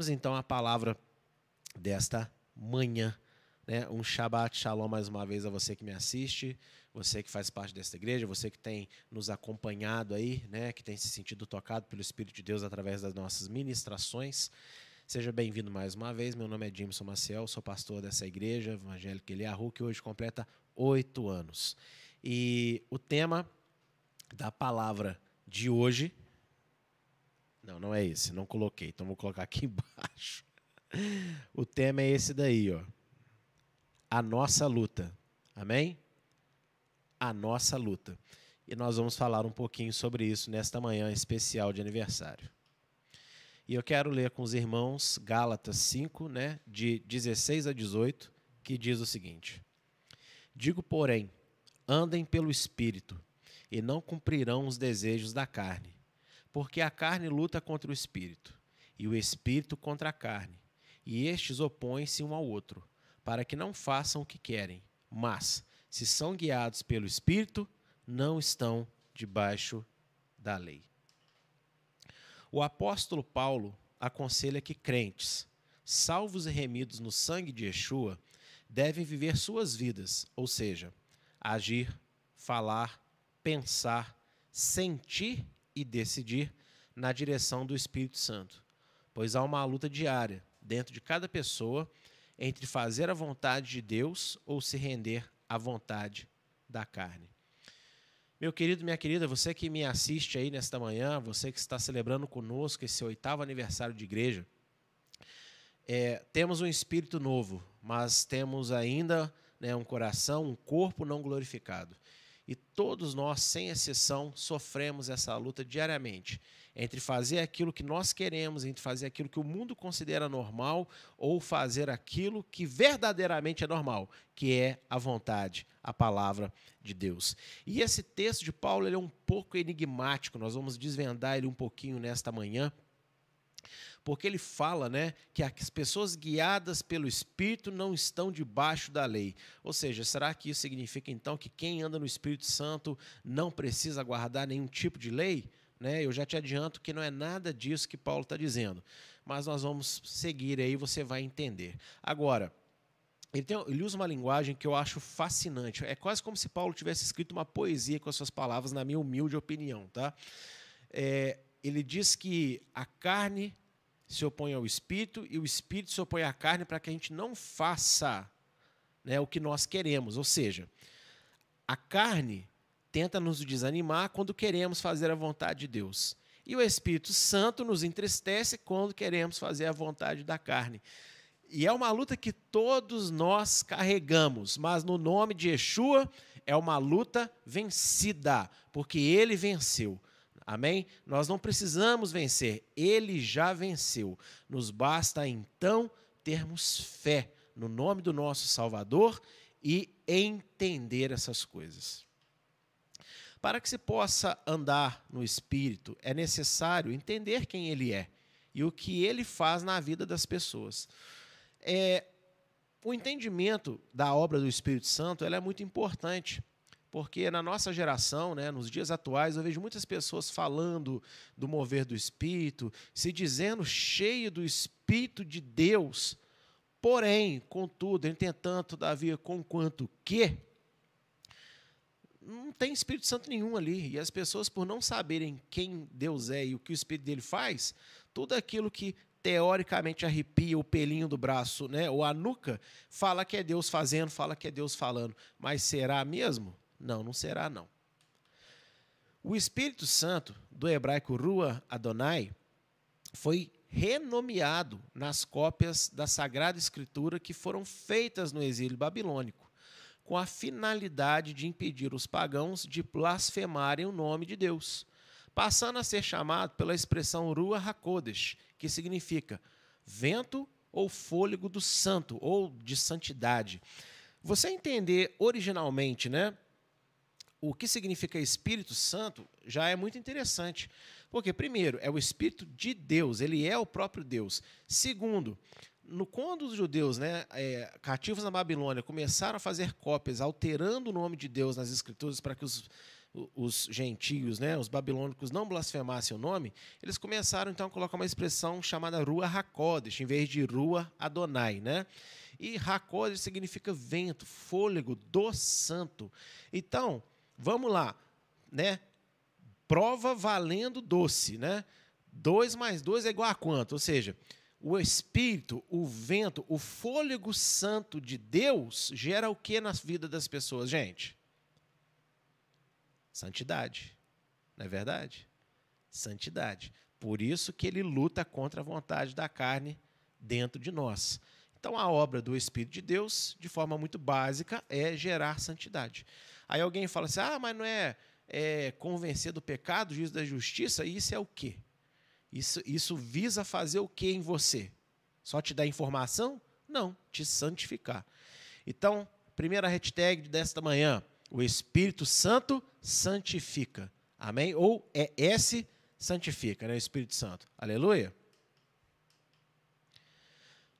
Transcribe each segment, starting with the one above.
vamos então à palavra desta manhã. Né? Um Shabbat Shalom mais uma vez a você que me assiste, você que faz parte desta igreja, você que tem nos acompanhado aí, né? que tem se sentido tocado pelo Espírito de Deus através das nossas ministrações. Seja bem-vindo mais uma vez. Meu nome é Jameson Maciel, sou pastor dessa igreja evangélica Eliahu, que hoje completa oito anos. E o tema da palavra de hoje. Não, não é esse, não coloquei, então vou colocar aqui embaixo. O tema é esse daí, ó. A nossa luta. Amém? A nossa luta. E nós vamos falar um pouquinho sobre isso nesta manhã especial de aniversário. E eu quero ler com os irmãos Gálatas 5, né, de 16 a 18, que diz o seguinte: Digo, porém, andem pelo espírito, e não cumprirão os desejos da carne, porque a carne luta contra o espírito, e o espírito contra a carne, e estes opõem-se um ao outro, para que não façam o que querem. Mas, se são guiados pelo espírito, não estão debaixo da lei. O apóstolo Paulo aconselha que crentes, salvos e remidos no sangue de Yeshua, devem viver suas vidas, ou seja, agir, falar, pensar, sentir e decidir na direção do Espírito Santo, pois há uma luta diária dentro de cada pessoa entre fazer a vontade de Deus ou se render à vontade da carne. Meu querido, minha querida, você que me assiste aí nesta manhã, você que está celebrando conosco esse oitavo aniversário de igreja, é, temos um espírito novo, mas temos ainda né, um coração, um corpo não glorificado. E todos nós, sem exceção, sofremos essa luta diariamente entre fazer aquilo que nós queremos, entre fazer aquilo que o mundo considera normal ou fazer aquilo que verdadeiramente é normal, que é a vontade, a palavra de Deus. E esse texto de Paulo é um pouco enigmático, nós vamos desvendar ele um pouquinho nesta manhã porque ele fala né, que as pessoas guiadas pelo Espírito não estão debaixo da lei. Ou seja, será que isso significa então que quem anda no Espírito Santo não precisa guardar nenhum tipo de lei? Né? Eu já te adianto que não é nada disso que Paulo está dizendo, mas nós vamos seguir aí, você vai entender. Agora, ele, tem, ele, usa uma linguagem que eu acho fascinante. É quase como se Paulo tivesse escrito uma poesia com as suas palavras, na minha humilde opinião. Tá? É, ele diz que a carne se opõe ao espírito e o espírito se opõe à carne para que a gente não faça né, o que nós queremos. Ou seja, a carne tenta nos desanimar quando queremos fazer a vontade de Deus. E o Espírito Santo nos entristece quando queremos fazer a vontade da carne. E é uma luta que todos nós carregamos, mas no nome de Yeshua é uma luta vencida, porque ele venceu. Amém? Nós não precisamos vencer, ele já venceu. Nos basta então termos fé no nome do nosso Salvador e entender essas coisas. Para que se possa andar no Espírito, é necessário entender quem Ele é e o que Ele faz na vida das pessoas. É, o entendimento da obra do Espírito Santo é muito importante, porque na nossa geração, né, nos dias atuais, eu vejo muitas pessoas falando do mover do Espírito, se dizendo cheio do Espírito de Deus, porém, contudo, entretanto, todavia, conquanto que não tem Espírito Santo nenhum ali. E as pessoas, por não saberem quem Deus é e o que o Espírito dele faz, tudo aquilo que teoricamente arrepia o pelinho do braço, né, ou a nuca, fala que é Deus fazendo, fala que é Deus falando. Mas será mesmo? Não, não será não. O Espírito Santo, do hebraico Rua Adonai, foi renomeado nas cópias da Sagrada Escritura que foram feitas no exílio babilônico com a finalidade de impedir os pagãos de blasfemarem o nome de Deus, passando a ser chamado pela expressão Rua Hakodesh, que significa vento ou fôlego do santo, ou de santidade. Você entender originalmente, né? O que significa Espírito Santo já é muito interessante. Porque, primeiro, é o Espírito de Deus, ele é o próprio Deus. Segundo, no, quando os judeus, né, é, cativos na Babilônia, começaram a fazer cópias, alterando o nome de Deus nas escrituras para que os os gentios, né, os babilônicos não blasfemassem o nome, eles começaram então a colocar uma expressão chamada Rua Hakodesh, em vez de Rua Adonai, né? E Hakodesh significa vento, fôlego do santo. Então, vamos lá, né? Prova valendo doce, né? 2 mais 2 é igual a quanto? Ou seja, o espírito, o vento, o fôlego santo de Deus gera o que na vida das pessoas, gente? Santidade. Não é verdade? Santidade. Por isso que ele luta contra a vontade da carne dentro de nós. Então, a obra do Espírito de Deus, de forma muito básica, é gerar santidade. Aí alguém fala assim: ah, mas não é, é convencer do pecado, juízo da justiça? Isso é o quê? Isso, isso visa fazer o que em você? Só te dar informação? Não, te santificar. Então, primeira hashtag desta manhã: o Espírito Santo santifica. Amém? Ou é S santifica, né? O Espírito Santo. Aleluia.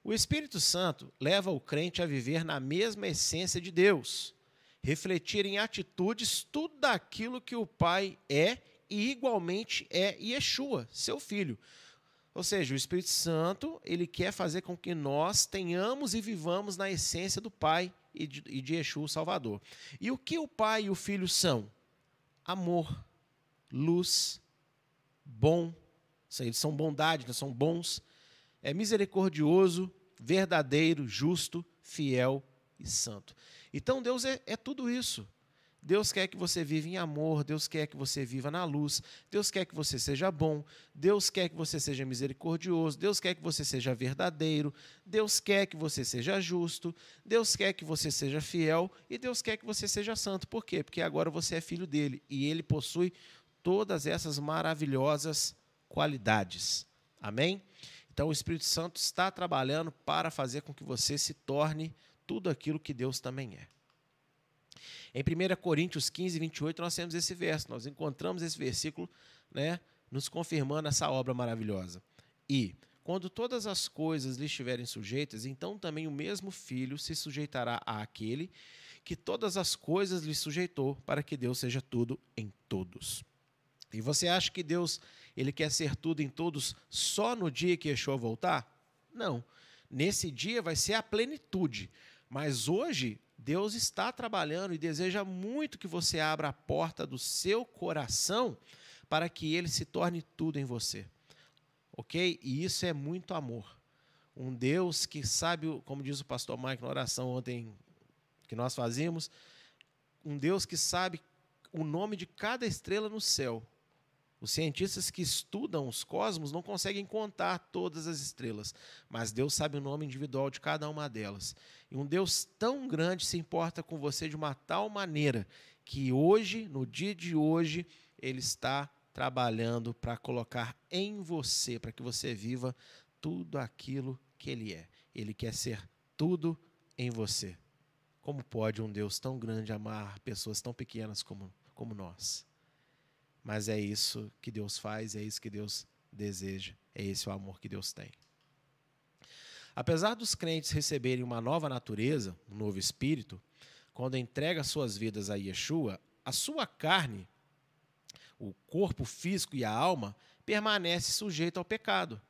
O Espírito Santo leva o crente a viver na mesma essência de Deus, refletir em atitudes tudo aquilo que o Pai é e igualmente é Yeshua, seu filho. Ou seja, o Espírito Santo, ele quer fazer com que nós tenhamos e vivamos na essência do Pai e de, e de Yeshua, o Salvador. E o que o Pai e o Filho são? Amor, luz, bom, eles são bondade, né? são bons, é misericordioso, verdadeiro, justo, fiel e santo. Então Deus é, é tudo isso. Deus quer que você viva em amor, Deus quer que você viva na luz, Deus quer que você seja bom, Deus quer que você seja misericordioso, Deus quer que você seja verdadeiro, Deus quer que você seja justo, Deus quer que você seja fiel e Deus quer que você seja santo. Por quê? Porque agora você é filho dele e ele possui todas essas maravilhosas qualidades. Amém? Então o Espírito Santo está trabalhando para fazer com que você se torne tudo aquilo que Deus também é. Em 1 Coríntios 15, 28, nós temos esse verso, nós encontramos esse versículo né, nos confirmando essa obra maravilhosa. E, quando todas as coisas lhe estiverem sujeitas, então também o mesmo filho se sujeitará àquele que todas as coisas lhe sujeitou, para que Deus seja tudo em todos. E você acha que Deus ele quer ser tudo em todos só no dia que Yeshua voltar? Não. Nesse dia vai ser a plenitude. Mas hoje Deus está trabalhando e deseja muito que você abra a porta do seu coração para que ele se torne tudo em você. Ok? E isso é muito amor. Um Deus que sabe, como diz o pastor Mike na oração ontem que nós fazíamos, um Deus que sabe o nome de cada estrela no céu. Os cientistas que estudam os cosmos não conseguem contar todas as estrelas, mas Deus sabe o nome individual de cada uma delas. E um Deus tão grande se importa com você de uma tal maneira que hoje, no dia de hoje, Ele está trabalhando para colocar em você, para que você viva tudo aquilo que Ele é. Ele quer ser tudo em você. Como pode um Deus tão grande amar pessoas tão pequenas como, como nós? Mas é isso que Deus faz, é isso que Deus deseja, é esse o amor que Deus tem. Apesar dos crentes receberem uma nova natureza, um novo espírito, quando entrega suas vidas a Yeshua, a sua carne, o corpo físico e a alma, permanece sujeita ao pecado.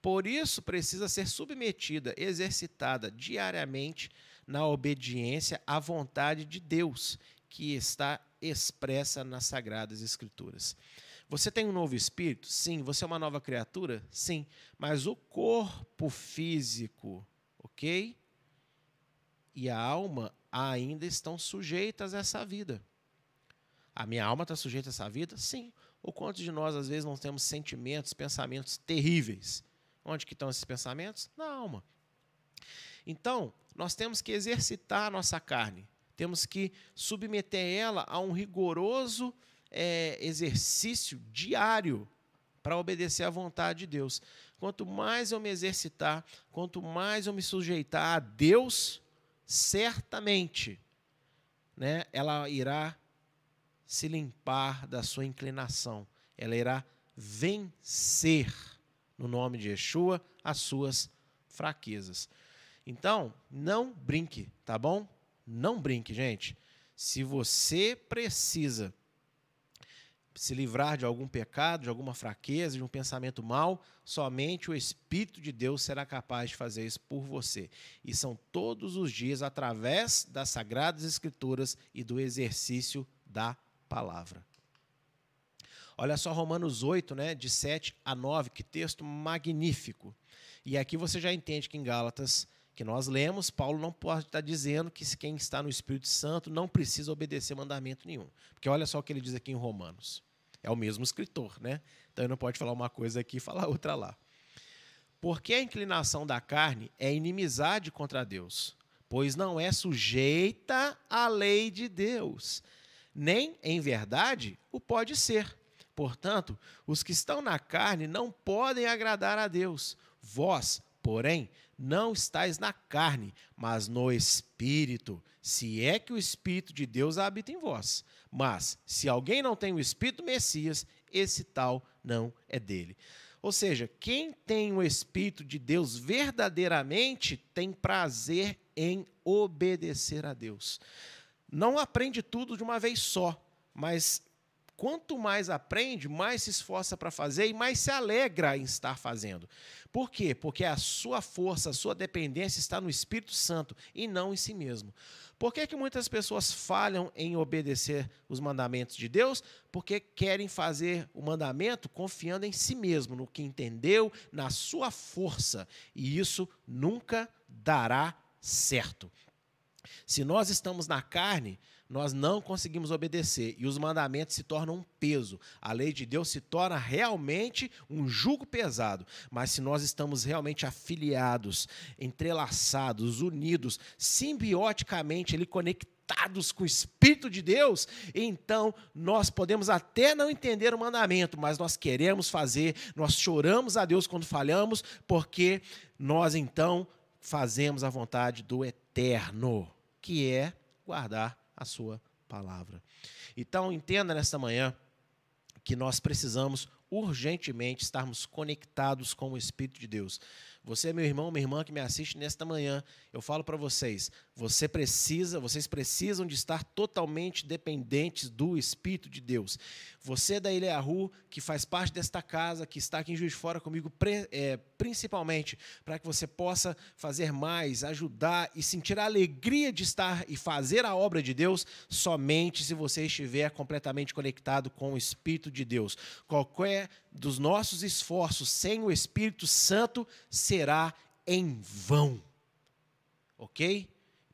Por isso precisa ser submetida, exercitada diariamente na obediência à vontade de Deus, que está expressa nas Sagradas Escrituras. Você tem um novo espírito? Sim. Você é uma nova criatura? Sim. Mas o corpo físico, ok? E a alma ainda estão sujeitas a essa vida. A minha alma está sujeita a essa vida? Sim. O quanto de nós, às vezes, não temos sentimentos, pensamentos terríveis? Onde que estão esses pensamentos? Na alma. Então, nós temos que exercitar a nossa carne temos que submeter ela a um rigoroso é, exercício diário para obedecer à vontade de Deus. Quanto mais eu me exercitar, quanto mais eu me sujeitar a Deus, certamente, né, ela irá se limpar da sua inclinação. Ela irá vencer, no nome de Yeshua, as suas fraquezas. Então, não brinque, tá bom? Não brinque, gente. Se você precisa se livrar de algum pecado, de alguma fraqueza, de um pensamento mau, somente o Espírito de Deus será capaz de fazer isso por você. E são todos os dias através das Sagradas Escrituras e do exercício da palavra. Olha só Romanos 8, né, de 7 a 9, que texto magnífico. E aqui você já entende que em Gálatas, que nós lemos, Paulo não pode estar dizendo que quem está no Espírito Santo não precisa obedecer mandamento nenhum. Porque olha só o que ele diz aqui em Romanos. É o mesmo escritor, né? Então ele não pode falar uma coisa aqui e falar outra lá. Porque a inclinação da carne é inimizade contra Deus, pois não é sujeita à lei de Deus, nem, em verdade, o pode ser. Portanto, os que estão na carne não podem agradar a Deus. Vós, porém, não estáis na carne, mas no Espírito, se é que o Espírito de Deus habita em vós. Mas, se alguém não tem o Espírito Messias, esse tal não é dele. Ou seja, quem tem o Espírito de Deus verdadeiramente tem prazer em obedecer a Deus. Não aprende tudo de uma vez só, mas quanto mais aprende, mais se esforça para fazer e mais se alegra em estar fazendo. Por quê? Porque a sua força, a sua dependência está no Espírito Santo e não em si mesmo. Por que, que muitas pessoas falham em obedecer os mandamentos de Deus? Porque querem fazer o mandamento confiando em si mesmo, no que entendeu, na sua força. E isso nunca dará certo. Se nós estamos na carne, nós não conseguimos obedecer e os mandamentos se tornam um peso. A lei de Deus se torna realmente um jugo pesado. Mas se nós estamos realmente afiliados, entrelaçados, unidos, simbioticamente ali conectados com o Espírito de Deus, então nós podemos até não entender o mandamento, mas nós queremos fazer, nós choramos a Deus quando falhamos, porque nós então fazemos a vontade do eterno, que é guardar a sua palavra. Então, entenda nesta manhã que nós precisamos urgentemente estarmos conectados com o Espírito de Deus. Você, meu irmão, minha irmã que me assiste nesta manhã, eu falo para vocês, você precisa, vocês precisam de estar totalmente dependentes do Espírito de Deus. Você da Ilha Ru, que faz parte desta casa, que está aqui em Juiz de Fora comigo, é, principalmente para que você possa fazer mais, ajudar e sentir a alegria de estar e fazer a obra de Deus, somente se você estiver completamente conectado com o Espírito de Deus. Qualquer dos nossos esforços sem o Espírito Santo será em vão. Ok?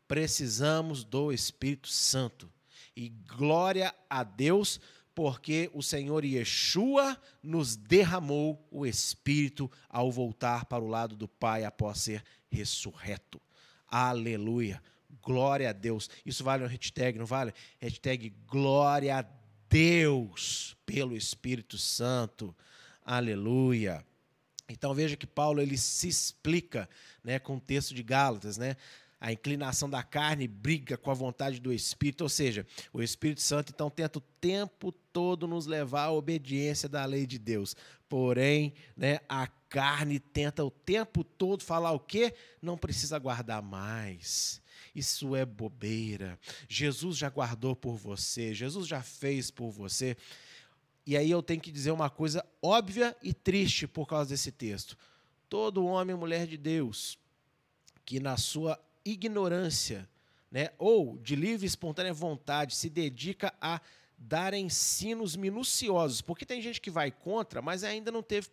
Precisamos do Espírito Santo. E glória a Deus, porque o Senhor Yeshua nos derramou o Espírito ao voltar para o lado do Pai após ser ressurreto. Aleluia. Glória a Deus. Isso vale um hashtag, não vale? Hashtag glória a Deus pelo Espírito Santo. Aleluia. Então veja que Paulo ele se explica, né, com o texto de Gálatas, né? A inclinação da carne briga com a vontade do Espírito, ou seja, o Espírito Santo então tenta o tempo todo nos levar à obediência da lei de Deus. Porém, né, a carne tenta o tempo todo falar o quê? Não precisa guardar mais. Isso é bobeira. Jesus já guardou por você, Jesus já fez por você. E aí eu tenho que dizer uma coisa óbvia e triste por causa desse texto. Todo homem e mulher de Deus que na sua ignorância, né, ou de livre e espontânea vontade, se dedica a dar ensinos minuciosos, porque tem gente que vai contra, mas ainda não teve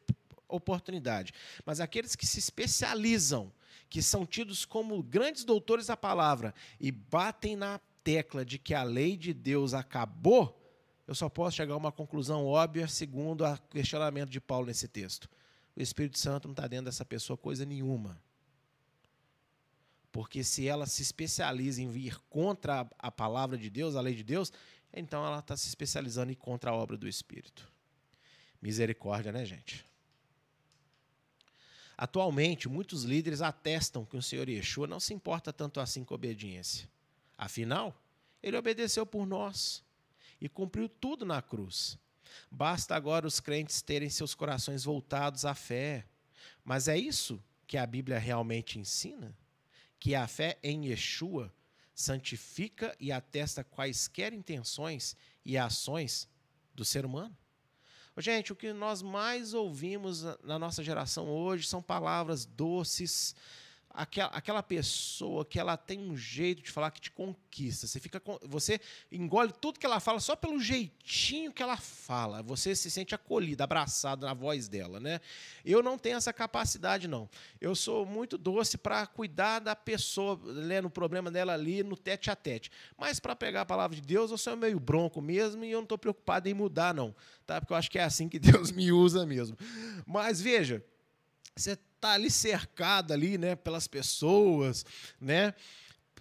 oportunidade. Mas aqueles que se especializam, que são tidos como grandes doutores da palavra e batem na tecla de que a lei de Deus acabou, eu só posso chegar a uma conclusão óbvia segundo o questionamento de Paulo nesse texto. O Espírito Santo não está dentro dessa pessoa coisa nenhuma. Porque se ela se especializa em vir contra a palavra de Deus, a lei de Deus, então ela está se especializando em contra a obra do Espírito. Misericórdia, né, gente? Atualmente, muitos líderes atestam que o Senhor Yeshua não se importa tanto assim com a obediência. Afinal, ele obedeceu por nós e cumpriu tudo na cruz. Basta agora os crentes terem seus corações voltados à fé. Mas é isso que a Bíblia realmente ensina? Que a fé em Yeshua santifica e atesta quaisquer intenções e ações do ser humano. Gente, o que nós mais ouvimos na nossa geração hoje são palavras doces, aquela, aquela pessoa que ela tem um jeito de falar que te conquista. Você fica você engole tudo que ela fala só pelo jeitinho que ela fala. Você se sente acolhido, abraçado na voz dela, né? Eu não tenho essa capacidade não. Eu sou muito doce para cuidar da pessoa, né, no problema dela ali no tete a tete. Mas para pegar a palavra de Deus, eu sou meio bronco mesmo e eu não estou preocupado em mudar não, tá? Porque eu acho que é assim que Deus me usa mesmo. Mas veja, você está ali cercado ali, né, pelas pessoas, né?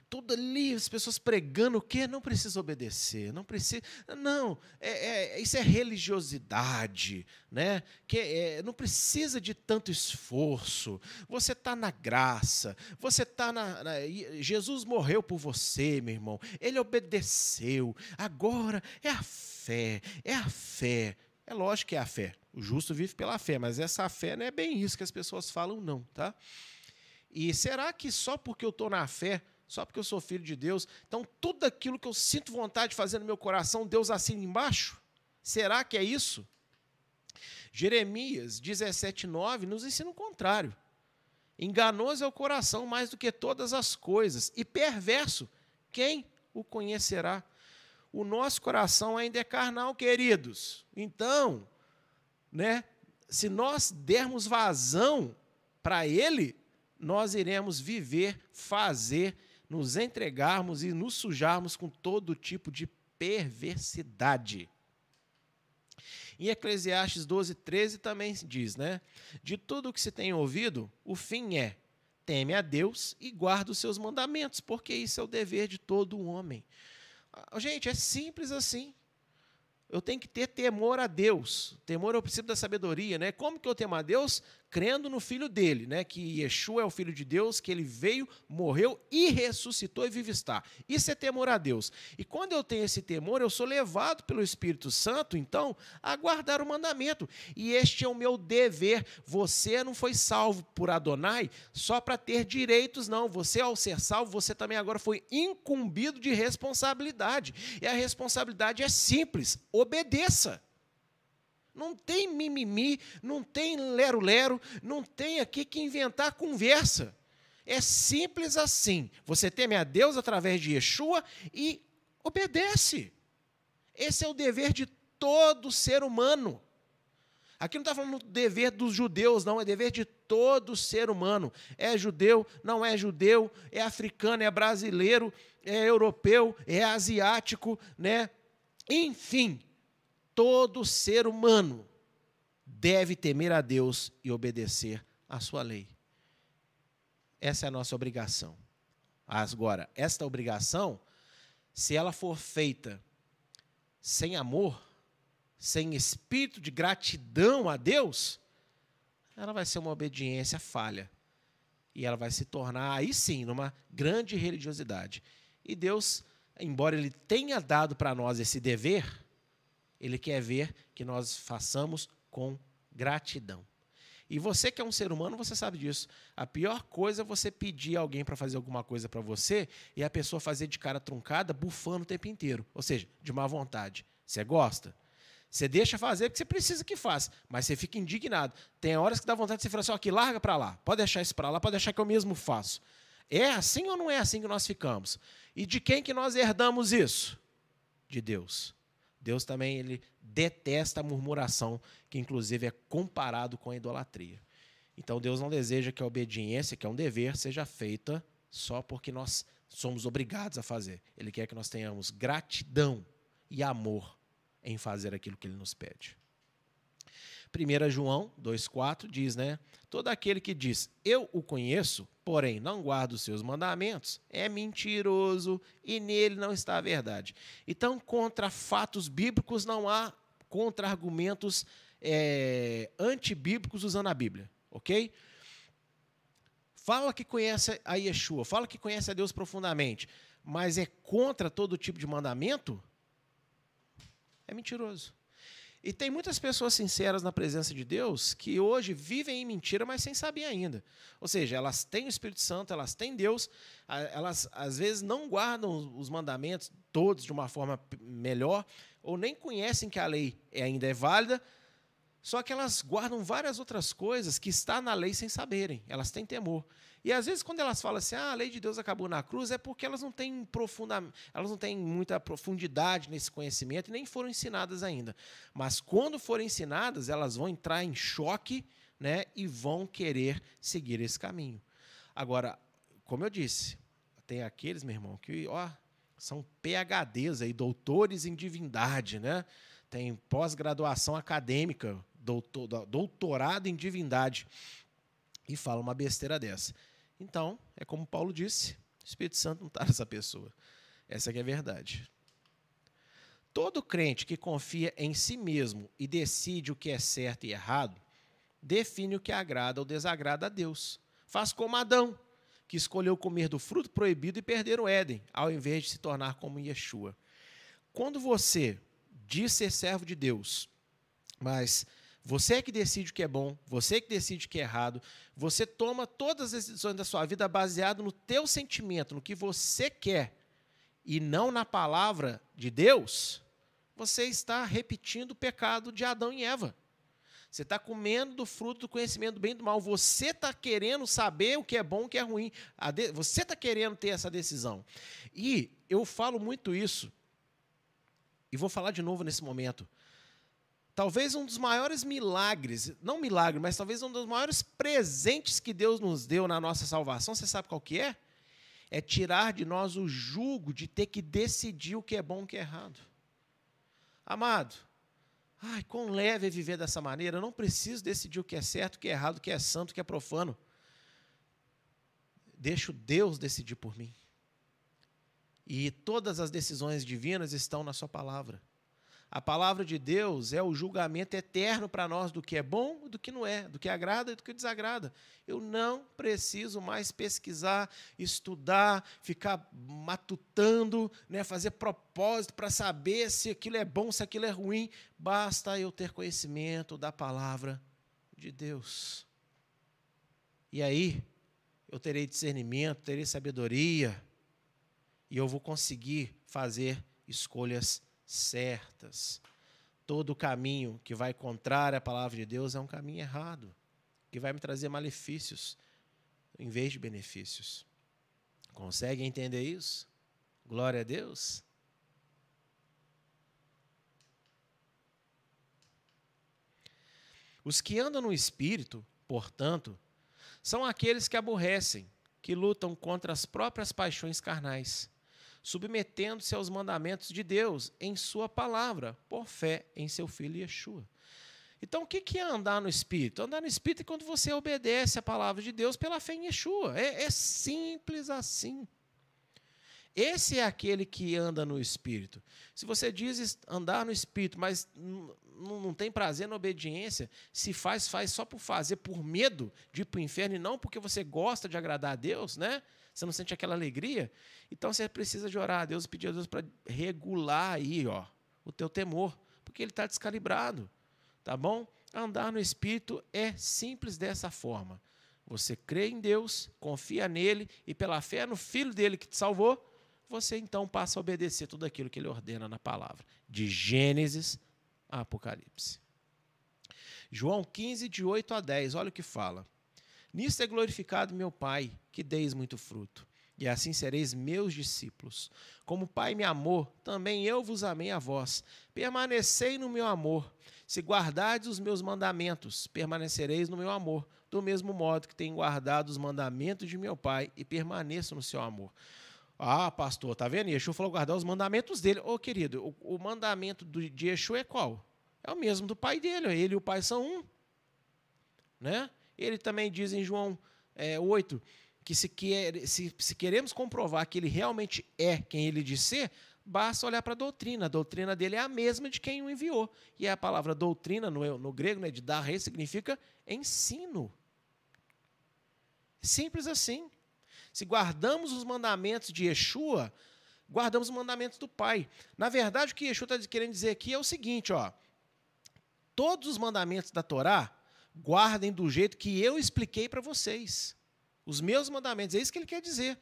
Tudo ali, as pessoas pregando o quê? Não precisa obedecer, não precisa. Não, é, é isso é religiosidade, né? Que é, não precisa de tanto esforço. Você está na graça, você está na, na. Jesus morreu por você, meu irmão. Ele obedeceu. Agora é a fé, é a fé. É lógico que é a fé. O justo vive pela fé, mas essa fé não é bem isso que as pessoas falam, não, tá? E será que só porque eu estou na fé, só porque eu sou filho de Deus, então tudo aquilo que eu sinto vontade de fazer no meu coração, Deus assina embaixo? Será que é isso? Jeremias 17,9 nos ensina o contrário. Enganoso é o coração mais do que todas as coisas, e perverso, quem o conhecerá? O nosso coração ainda é carnal, queridos. Então, né? Se nós dermos vazão para ele, nós iremos viver, fazer, nos entregarmos e nos sujarmos com todo tipo de perversidade. Em Eclesiastes 12, 13 também diz, né? De tudo o que se tem ouvido, o fim é: teme a Deus e guarda os seus mandamentos, porque isso é o dever de todo homem. Ah, gente, é simples assim eu tenho que ter temor a Deus. Temor é o princípio da sabedoria, né? Como que eu temo a Deus? Crendo no Filho dele, né? que Yeshua é o Filho de Deus, que ele veio, morreu e ressuscitou e vive está. Isso é temor a Deus. E quando eu tenho esse temor, eu sou levado pelo Espírito Santo, então, a guardar o mandamento. E este é o meu dever. Você não foi salvo por Adonai só para ter direitos, não. Você, ao ser salvo, você também agora foi incumbido de responsabilidade. E a responsabilidade é simples: obedeça. Não tem mimimi, não tem lero-lero, não tem aqui que inventar conversa. É simples assim. Você teme a Deus através de Yeshua e obedece. Esse é o dever de todo ser humano. Aqui não está falando do dever dos judeus, não, é dever de todo ser humano. É judeu, não é judeu, é africano, é brasileiro, é europeu, é asiático, né? Enfim, todo ser humano deve temer a Deus e obedecer à sua lei. Essa é a nossa obrigação. Agora, esta obrigação, se ela for feita sem amor, sem espírito de gratidão a Deus, ela vai ser uma obediência falha. E ela vai se tornar, aí sim, numa grande religiosidade. E Deus, embora Ele tenha dado para nós esse dever, ele quer ver que nós façamos com gratidão. E você que é um ser humano, você sabe disso. A pior coisa é você pedir alguém para fazer alguma coisa para você e a pessoa fazer de cara truncada, bufando o tempo inteiro. Ou seja, de má vontade. Você gosta? Você deixa fazer porque você precisa que faça, mas você fica indignado. Tem horas que dá vontade de você falar assim: aqui, larga para lá, pode deixar isso para lá, pode deixar que eu mesmo faço. É assim ou não é assim que nós ficamos? E de quem que nós herdamos isso? De Deus. Deus também ele detesta a murmuração, que inclusive é comparado com a idolatria. Então Deus não deseja que a obediência, que é um dever, seja feita só porque nós somos obrigados a fazer. Ele quer que nós tenhamos gratidão e amor em fazer aquilo que ele nos pede. 1 João 2,4 diz, né? Todo aquele que diz, eu o conheço, porém não guarda os seus mandamentos, é mentiroso e nele não está a verdade. Então, contra fatos bíblicos não há contra-argumentos é, antibíblicos usando a Bíblia, ok? Fala que conhece a Yeshua, fala que conhece a Deus profundamente, mas é contra todo tipo de mandamento, é mentiroso. E tem muitas pessoas sinceras na presença de Deus que hoje vivem em mentira, mas sem saber ainda. Ou seja, elas têm o Espírito Santo, elas têm Deus, elas às vezes não guardam os mandamentos todos de uma forma melhor, ou nem conhecem que a lei ainda é válida, só que elas guardam várias outras coisas que está na lei sem saberem. Elas têm temor. E às vezes quando elas falam assim, ah, a lei de Deus acabou na cruz, é porque elas não têm profunda, elas não têm muita profundidade nesse conhecimento e nem foram ensinadas ainda. Mas quando forem ensinadas, elas vão entrar em choque, né, e vão querer seguir esse caminho. Agora, como eu disse, tem aqueles, meu irmão, que, ó, são PhDs aí, doutores em divindade, né? Tem pós-graduação acadêmica, doutor, doutorado em divindade e fala uma besteira dessa. Então, é como Paulo disse, o Espírito Santo não está nessa pessoa. Essa é a verdade. Todo crente que confia em si mesmo e decide o que é certo e errado, define o que agrada ou desagrada a Deus. Faz como Adão, que escolheu comer do fruto proibido e perder o Éden, ao invés de se tornar como Yeshua. Quando você diz ser servo de Deus, mas você é que decide o que é bom, você é que decide o que é errado. Você toma todas as decisões da sua vida baseado no teu sentimento, no que você quer, e não na palavra de Deus. Você está repetindo o pecado de Adão e Eva. Você está comendo do fruto do conhecimento do bem e do mal. Você está querendo saber o que é bom e o que é ruim. Você está querendo ter essa decisão. E eu falo muito isso, e vou falar de novo nesse momento. Talvez um dos maiores milagres, não milagre, mas talvez um dos maiores presentes que Deus nos deu na nossa salvação, você sabe qual que é? É tirar de nós o jugo de ter que decidir o que é bom e o que é errado. Amado, ai, quão leve é viver dessa maneira, eu não preciso decidir o que é certo, o que é errado, o que é santo, o que é profano. Deixo Deus decidir por mim. E todas as decisões divinas estão na Sua palavra. A palavra de Deus é o julgamento eterno para nós do que é bom do que não é, do que agrada e do que desagrada. Eu não preciso mais pesquisar, estudar, ficar matutando, né, fazer propósito para saber se aquilo é bom, se aquilo é ruim. Basta eu ter conhecimento da palavra de Deus. E aí, eu terei discernimento, terei sabedoria, e eu vou conseguir fazer escolhas certas. Todo caminho que vai contrário à palavra de Deus é um caminho errado, que vai me trazer malefícios em vez de benefícios. Consegue entender isso? Glória a Deus. Os que andam no espírito, portanto, são aqueles que aborrecem, que lutam contra as próprias paixões carnais submetendo-se aos mandamentos de Deus em Sua palavra, por fé em seu Filho Yeshua. Então, o que é andar no Espírito? Andar no Espírito é quando você obedece a palavra de Deus pela fé em Yeshua. É, é simples assim. Esse é aquele que anda no Espírito. Se você diz andar no Espírito, mas não, tem prazer na obediência, se faz, faz só por fazer, por medo de ir para o inferno e não porque você gosta de agradar a Deus, né? Você não sente aquela alegria? Então você precisa de orar a Deus, pedir a Deus para regular aí, ó, o teu temor, porque ele está descalibrado, tá bom? Andar no Espírito é simples dessa forma. Você crê em Deus, confia nele e pela fé no Filho dele que te salvou, você então passa a obedecer tudo aquilo que ele ordena na palavra, de Gênesis a Apocalipse. João 15, de 8 a 10, olha o que fala. Nisto é glorificado meu Pai, que deis muito fruto, e assim sereis meus discípulos. Como o Pai me amou, também eu vos amei a vós. Permanecei no meu amor. Se guardardes os meus mandamentos, permanecereis no meu amor, do mesmo modo que tenho guardado os mandamentos de meu Pai e permaneço no seu amor. Ah, pastor, tá vendo? Yeshua falou guardar os mandamentos dele. Ô, oh, querido, o, o mandamento do, de Yeshua é qual? É o mesmo do pai dele. Ele e o pai são um. Né? Ele também diz em João é, 8 que se, quer, se, se queremos comprovar que ele realmente é quem ele diz ser, basta olhar para a doutrina. A doutrina dele é a mesma de quem o enviou. E a palavra doutrina, no, no grego, né, de dar significa ensino. Simples assim. Se guardamos os mandamentos de Yeshua, guardamos os mandamentos do Pai. Na verdade, o que Yeshua está querendo dizer aqui é o seguinte: ó, todos os mandamentos da Torá, guardem do jeito que eu expliquei para vocês. Os meus mandamentos, é isso que ele quer dizer.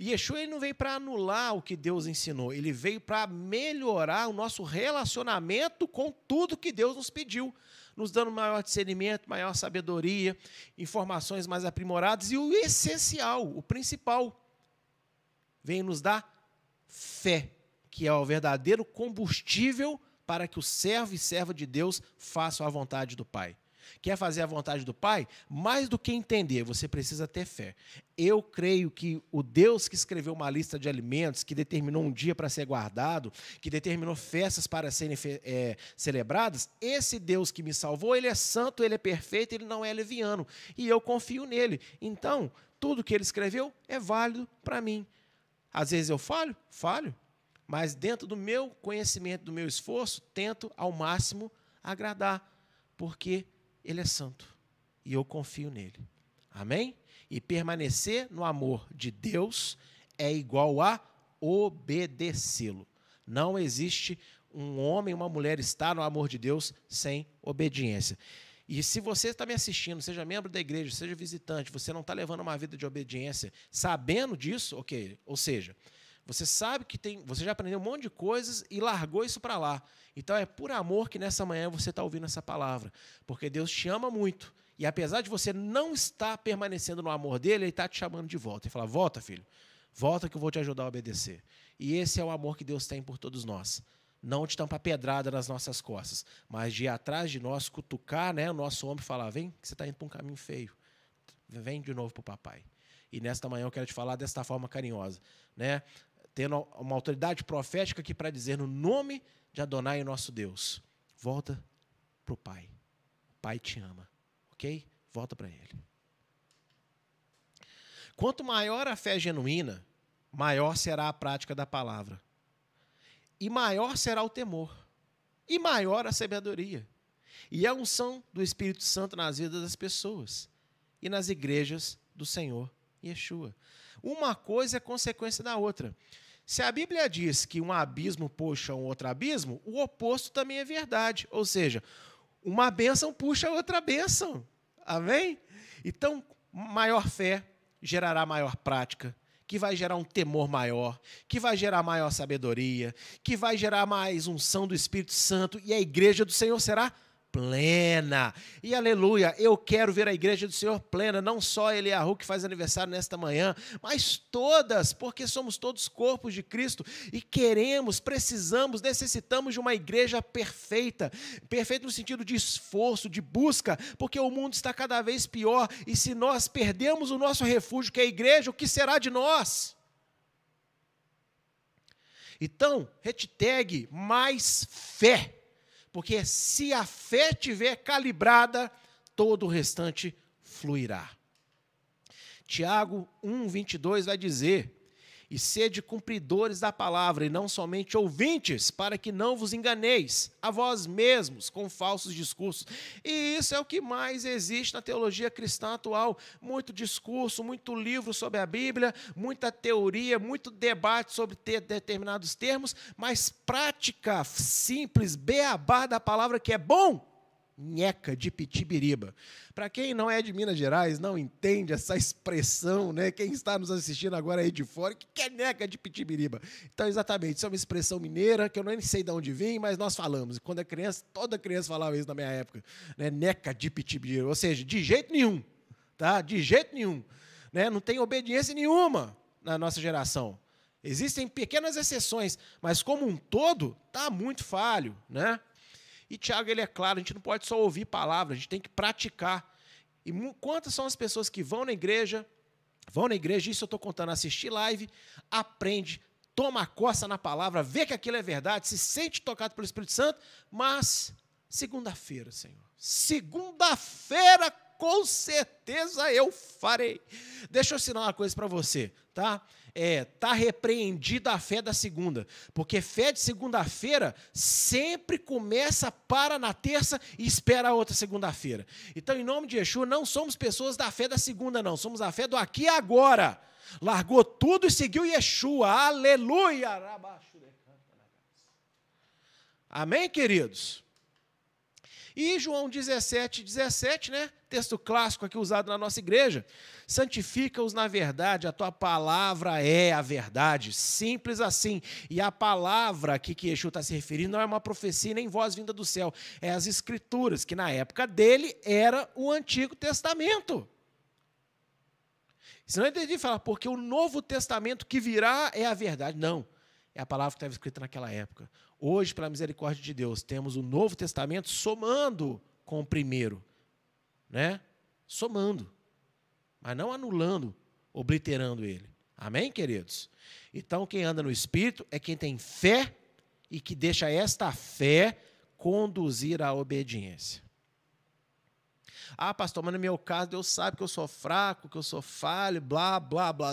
Yeshua ele não veio para anular o que Deus ensinou, ele veio para melhorar o nosso relacionamento com tudo que Deus nos pediu, nos dando maior discernimento, maior sabedoria, informações mais aprimoradas e o essencial, o principal, vem nos dar fé, que é o verdadeiro combustível para que o servo e serva de Deus façam a vontade do Pai. Quer fazer a vontade do Pai? Mais do que entender, você precisa ter fé. Eu creio que o Deus que escreveu uma lista de alimentos, que determinou um dia para ser guardado, que determinou festas para serem é, celebradas, esse Deus que me salvou, ele é santo, ele é perfeito, ele não é leviano. E eu confio nele. Então, tudo que ele escreveu é válido para mim. Às vezes eu falho? Falho. Mas dentro do meu conhecimento, do meu esforço, tento ao máximo agradar. Porque ele é santo e eu confio nele. Amém? E permanecer no amor de Deus é igual a obedecê-lo. Não existe um homem, uma mulher estar no amor de Deus sem obediência. E se você está me assistindo, seja membro da igreja, seja visitante, você não está levando uma vida de obediência, sabendo disso, ok. Ou seja, você sabe que tem, você já aprendeu um monte de coisas e largou isso para lá. Então é por amor que nessa manhã você está ouvindo essa palavra, porque Deus te ama muito. E apesar de você não estar permanecendo no amor dele, ele está te chamando de volta. Ele fala: volta, filho, volta que eu vou te ajudar a obedecer. E esse é o amor que Deus tem por todos nós. Não de tampar pedrada nas nossas costas, mas de ir atrás de nós, cutucar né, o nosso ombro e falar: vem, que você está indo para um caminho feio. Vem de novo para o papai. E nesta manhã eu quero te falar desta forma carinhosa. Né? Tendo uma autoridade profética aqui para dizer no nome de Adonai, nosso Deus, volta para o Pai. O Pai te ama, ok? Volta para Ele. Quanto maior a fé genuína, maior será a prática da palavra. E maior será o temor. E maior a sabedoria. E a unção do Espírito Santo nas vidas das pessoas. E nas igrejas do Senhor Yeshua. Uma coisa é consequência da outra. Se a Bíblia diz que um abismo puxa um outro abismo, o oposto também é verdade. Ou seja, uma bênção puxa outra bênção. Amém? Então, maior fé gerará maior prática, que vai gerar um temor maior, que vai gerar maior sabedoria, que vai gerar mais unção do Espírito Santo, e a igreja do Senhor será plena. E aleluia, eu quero ver a igreja do Senhor plena, não só Eliahu que faz aniversário nesta manhã, mas todas, porque somos todos corpos de Cristo e queremos, precisamos, necessitamos de uma igreja perfeita, perfeita no sentido de esforço, de busca, porque o mundo está cada vez pior e se nós perdemos o nosso refúgio, que é a igreja, o que será de nós? Então, hashtag mais fé. Porque se a fé estiver calibrada, todo o restante fluirá. Tiago 1, 22 vai dizer: e sede cumpridores da palavra, e não somente ouvintes, para que não vos enganeis a vós mesmos com falsos discursos. E isso é o que mais existe na teologia cristã atual: muito discurso, muito livro sobre a Bíblia, muita teoria, muito debate sobre ter determinados termos, mas prática simples, beabá da palavra que é bom nheca de pitibiriba. Para quem não é de Minas Gerais, não entende essa expressão, né? Quem está nos assistindo agora aí de fora, o que é neca de pitibiriba? Então, exatamente, isso é uma expressão mineira que eu nem sei de onde vem, mas nós falamos. Quando é criança, toda criança falava isso na minha época, né? Neca de pitibiriba, ou seja, de jeito nenhum, tá? De jeito nenhum, né? Não tem obediência nenhuma na nossa geração. Existem pequenas exceções, mas como um todo, tá muito falho, né? E Tiago, ele é claro, a gente não pode só ouvir palavras, a gente tem que praticar. E quantas são as pessoas que vão na igreja, vão na igreja, isso eu estou contando, assistir live, aprende, toma a coça na palavra, vê que aquilo é verdade, se sente tocado pelo Espírito Santo, mas segunda-feira, Senhor, segunda-feira com certeza eu farei. Deixa eu ensinar uma coisa para você, tá? É, tá repreendida a fé da segunda, porque fé de segunda-feira sempre começa para na terça e espera a outra segunda-feira. Então, em nome de Yeshua, não somos pessoas da fé da segunda, não, somos a fé do aqui e agora. Largou tudo e seguiu Yeshua. Aleluia! Amém, queridos? E João 17, 17, né? Texto clássico aqui usado na nossa igreja. Santifica-os na verdade, a tua palavra é a verdade. Simples assim. E a palavra aqui que Yeshua está se referindo não é uma profecia nem voz vinda do céu. É as escrituras, que na época dele era o Antigo Testamento. Senão ele entendi falar, porque o Novo Testamento que virá é a verdade. Não. É a palavra que estava escrita naquela época. Hoje, pela misericórdia de Deus, temos o Novo Testamento somando com o primeiro, né? Somando, mas não anulando, obliterando ele. Amém, queridos? Então, quem anda no Espírito é quem tem fé e que deixa esta fé conduzir à obediência. Ah, pastor, mas no meu caso, Deus sabe que eu sou fraco, que eu sou falho, blá, blá, blá.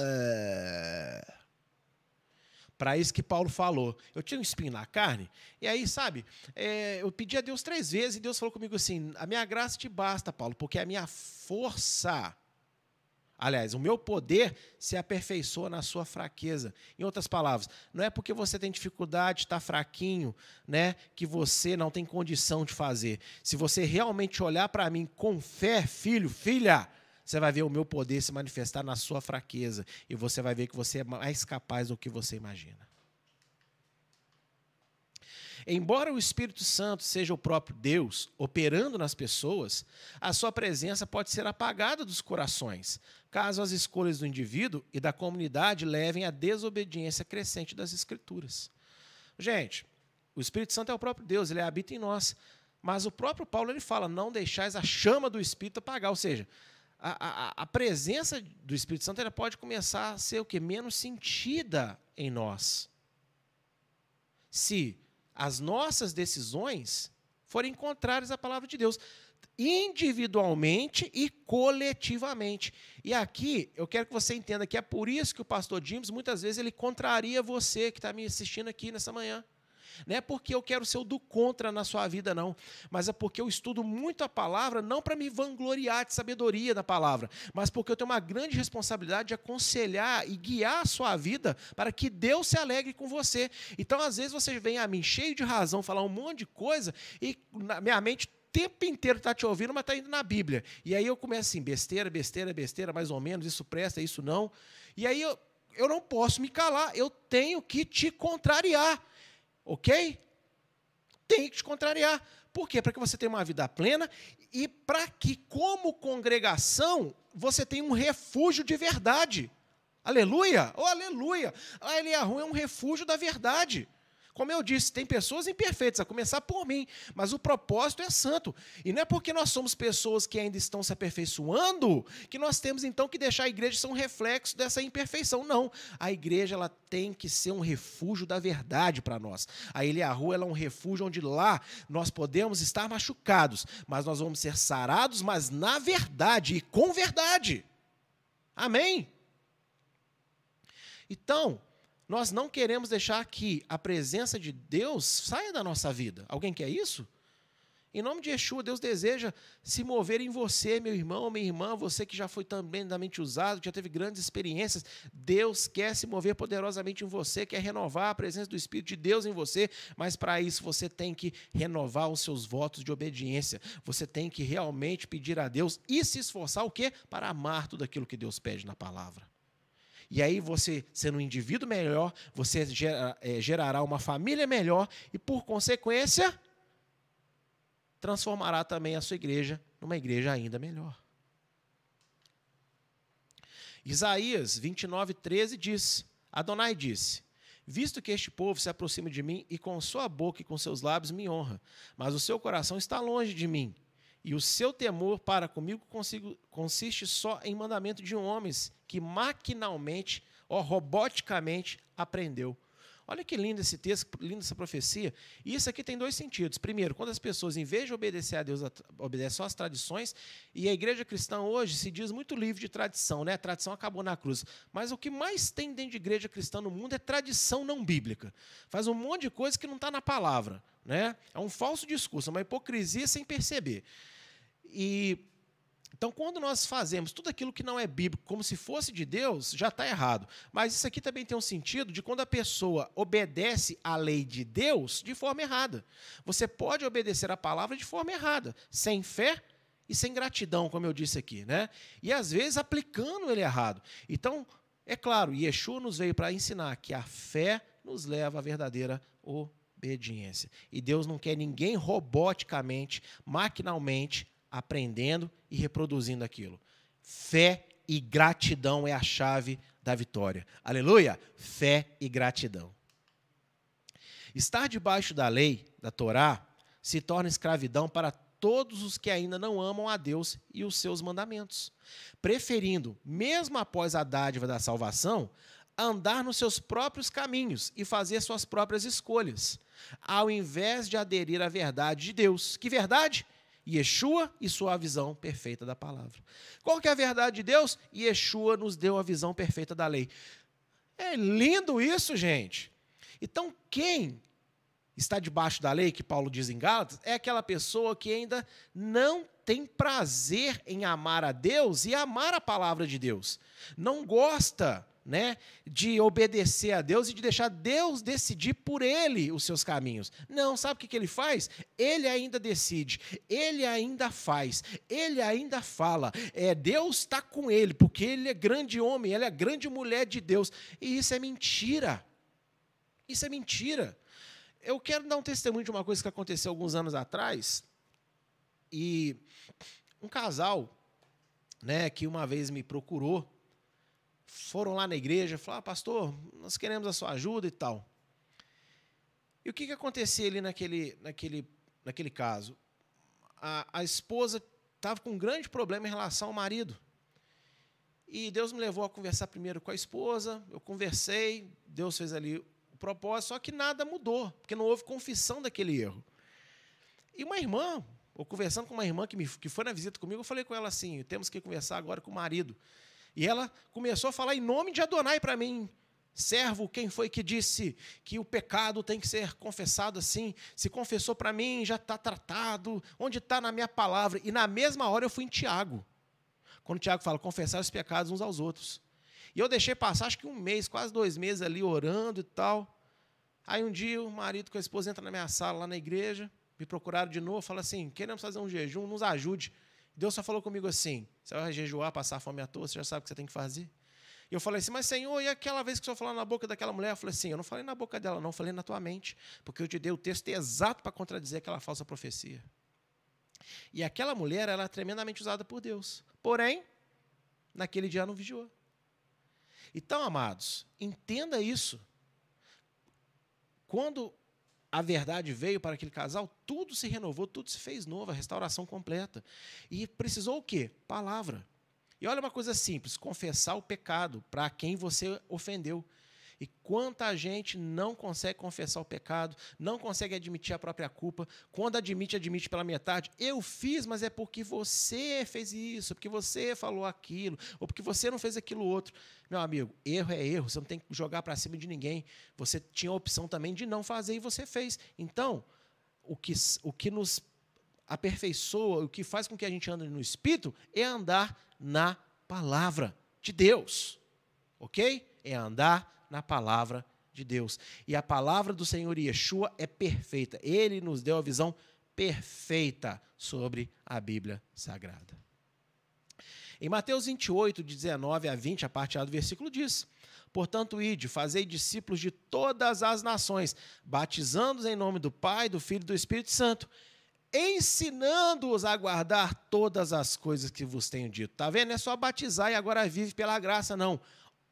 Para isso que Paulo falou. Eu tinha um espinho na carne, e aí, sabe, é, eu pedi a Deus três vezes, e Deus falou comigo assim: a minha graça te basta, Paulo, porque a minha força. Aliás, o meu poder se aperfeiçoa na sua fraqueza. Em outras palavras, não é porque você tem dificuldade, está fraquinho, né, que você não tem condição de fazer. Se você realmente olhar para mim com fé, filho, filha, você vai ver o meu poder se manifestar na sua fraqueza. E você vai ver que você é mais capaz do que você imagina. Embora o Espírito Santo seja o próprio Deus operando nas pessoas, a sua presença pode ser apagada dos corações, caso as escolhas do indivíduo e da comunidade levem à desobediência crescente das Escrituras. Gente, o Espírito Santo é o próprio Deus, ele habita em nós. Mas o próprio Paulo ele fala: não deixais a chama do Espírito apagar. Ou seja, a, a, presença do Espírito Santo ela pode começar a ser o que menos sentida em nós. Se as nossas decisões forem contrárias à palavra de Deus, individualmente e coletivamente. E aqui eu quero que você entenda que é por isso que o pastor James muitas vezes ele contraria você que está me assistindo aqui nessa manhã. Não é porque eu quero ser o do contra na sua vida, não. Mas é porque eu estudo muito a palavra, não para me vangloriar de sabedoria da palavra, mas porque eu tenho uma grande responsabilidade de aconselhar e guiar a sua vida para que Deus se alegre com você. Então, às vezes, você vem a mim cheio de razão, falar um monte de coisa, e na minha mente tempo inteiro está te ouvindo, mas está indo na Bíblia. E aí eu começo assim, besteira, besteira, besteira, mais ou menos, isso presta, isso não. E aí eu, eu não posso me calar, eu tenho que te contrariar. Ok? Tem que te contrariar. Por quê? Para que você tenha uma vida plena e para que, como congregação, você tenha um refúgio de verdade. Aleluia! Oh, aleluia! A Eliahu é um refúgio da verdade. Como eu disse, tem pessoas imperfeitas, a começar por mim, mas o propósito é santo. E não é porque nós somos pessoas que ainda estão se aperfeiçoando que nós temos então que deixar a igreja ser um reflexo dessa imperfeição. Não. A igreja ela tem que ser um refúgio da verdade para nós. A Eliahu ela é um refúgio onde lá nós podemos estar machucados, mas nós vamos ser sarados, mas na verdade e com verdade. Amém? Então, nós não queremos deixar que a presença de Deus saia da nossa vida. Alguém quer isso? Em nome de Yeshua, Deus deseja se mover em você, meu irmão, minha irmã, você que já foi tremendamente usado, que já teve grandes experiências. Deus quer se mover poderosamente em você, quer renovar a presença do Espírito de Deus em você, mas para isso você tem que renovar os seus votos de obediência. Você tem que realmente pedir a Deus e se esforçar o quê? Para amar tudo aquilo que Deus pede na palavra. E aí você, sendo um indivíduo melhor, você gera, é, gerará uma família melhor e, por consequência, transformará também a sua igreja numa igreja ainda melhor. Isaías 29, 13 diz: Adonai disse: Visto que este povo se aproxima de mim e com sua boca e com seus lábios me honra, mas o seu coração está longe de mim, e o seu temor para comigo consigo, consiste só em mandamento de homens que maquinalmente ou roboticamente aprendeu. Olha que lindo esse texto, linda essa profecia. E isso aqui tem dois sentidos. Primeiro, quando as pessoas, em vez de obedecer a Deus, obedecem só às tradições, e a igreja cristã hoje se diz muito livre de tradição, né? A tradição acabou na cruz. Mas o que mais tem dentro de igreja cristã no mundo é tradição não bíblica. Faz um monte de coisa que não está na palavra. Né? É um falso discurso, é uma hipocrisia sem perceber. E Então, quando nós fazemos tudo aquilo que não é bíblico como se fosse de Deus, já está errado. Mas isso aqui também tem um sentido de quando a pessoa obedece à lei de Deus de forma errada. Você pode obedecer a palavra de forma errada, sem fé e sem gratidão, como eu disse aqui, né? E às vezes aplicando ele errado. Então, é claro, Yeshua nos veio para ensinar que a fé nos leva à verdadeira obediência. E Deus não quer ninguém roboticamente, maquinalmente aprendendo e reproduzindo aquilo. Fé e gratidão é a chave da vitória. Aleluia! Fé e gratidão. Estar debaixo da lei, da Torá, se torna escravidão para todos os que ainda não amam a Deus e os seus mandamentos, preferindo, mesmo após a dádiva da salvação, andar nos seus próprios caminhos e fazer suas próprias escolhas, ao invés de aderir à verdade de Deus. Que verdade? Yeshua e sua visão perfeita da palavra. Qual que é a verdade de Deus? Yeshua nos deu a visão perfeita da lei. É lindo isso, gente. Então, quem está debaixo da lei, que Paulo diz em Gálatas, é aquela pessoa que ainda não tem prazer em amar a Deus e amar a palavra de Deus. Não gosta né, de obedecer a Deus e de deixar Deus decidir por ele os seus caminhos. Não, sabe o que, que ele faz? Ele ainda decide, ele ainda faz, ele ainda fala. É, Deus está com ele, porque ele é grande homem, ele é grande mulher de Deus. E isso é mentira. Isso é mentira. Eu quero dar um testemunho de uma coisa que aconteceu alguns anos atrás. E um casal, né, que uma vez me procurou foram lá na igreja, falaram, ah, pastor, nós queremos a sua ajuda e tal. E o que, que acontecia ali naquele, naquele, naquele caso? A, a esposa estava com um grande problema em relação ao marido. E Deus me levou a conversar primeiro com a esposa, eu conversei, Deus fez ali o propósito, só que nada mudou, porque não houve confissão daquele erro. E uma irmã, ou conversando com uma irmã que, me, que foi na visita comigo, eu falei com ela assim: temos que conversar agora com o marido. E ela começou a falar em nome de Adonai para mim. Servo, quem foi que disse que o pecado tem que ser confessado assim? Se confessou para mim, já está tratado. Onde está na minha palavra? E na mesma hora eu fui em Tiago. Quando Tiago fala, confessar os pecados uns aos outros. E eu deixei passar, acho que um mês, quase dois meses ali orando e tal. Aí um dia o marido com a esposa entra na minha sala lá na igreja, me procuraram de novo, fala assim: queremos fazer um jejum, nos ajude. Deus só falou comigo assim: você vai jejuar, passar fome à toa, você já sabe o que você tem que fazer. E eu falei assim, mas Senhor, e aquela vez que o Senhor falou na boca daquela mulher? Eu falei assim, eu não falei na boca dela, não, falei na tua mente, porque eu te dei o texto exato para contradizer aquela falsa profecia. E aquela mulher, ela é tremendamente usada por Deus. Porém, naquele dia não vigiou. Então, amados, entenda isso. Quando a verdade veio para aquele casal, tudo se renovou, tudo se fez novo, a restauração completa. E precisou o quê? Palavra. E olha uma coisa simples: confessar o pecado para quem você ofendeu. E quanta gente não consegue confessar o pecado, não consegue admitir a própria culpa. Quando admite, admite pela metade. Eu fiz, mas é porque você fez isso, porque você falou aquilo, ou porque você não fez aquilo outro. Meu amigo, erro é erro, você não tem que jogar para cima de ninguém. Você tinha a opção também de não fazer e você fez. Então, o que, o que nos aperfeiçoa, o que faz com que a gente ande no espírito é andar na palavra de Deus. OK? É andar na palavra de Deus. E a palavra do Senhor Yeshua é perfeita. Ele nos deu a visão perfeita sobre a Bíblia Sagrada. Em Mateus 28, de 19 a 20, a parte A do versículo diz: Portanto, ide, fazei discípulos de todas as nações, batizando-os em nome do Pai, do Filho e do Espírito Santo, ensinando-os a guardar todas as coisas que vos tenho dito. Está vendo? Não é só batizar e agora vive pela graça, não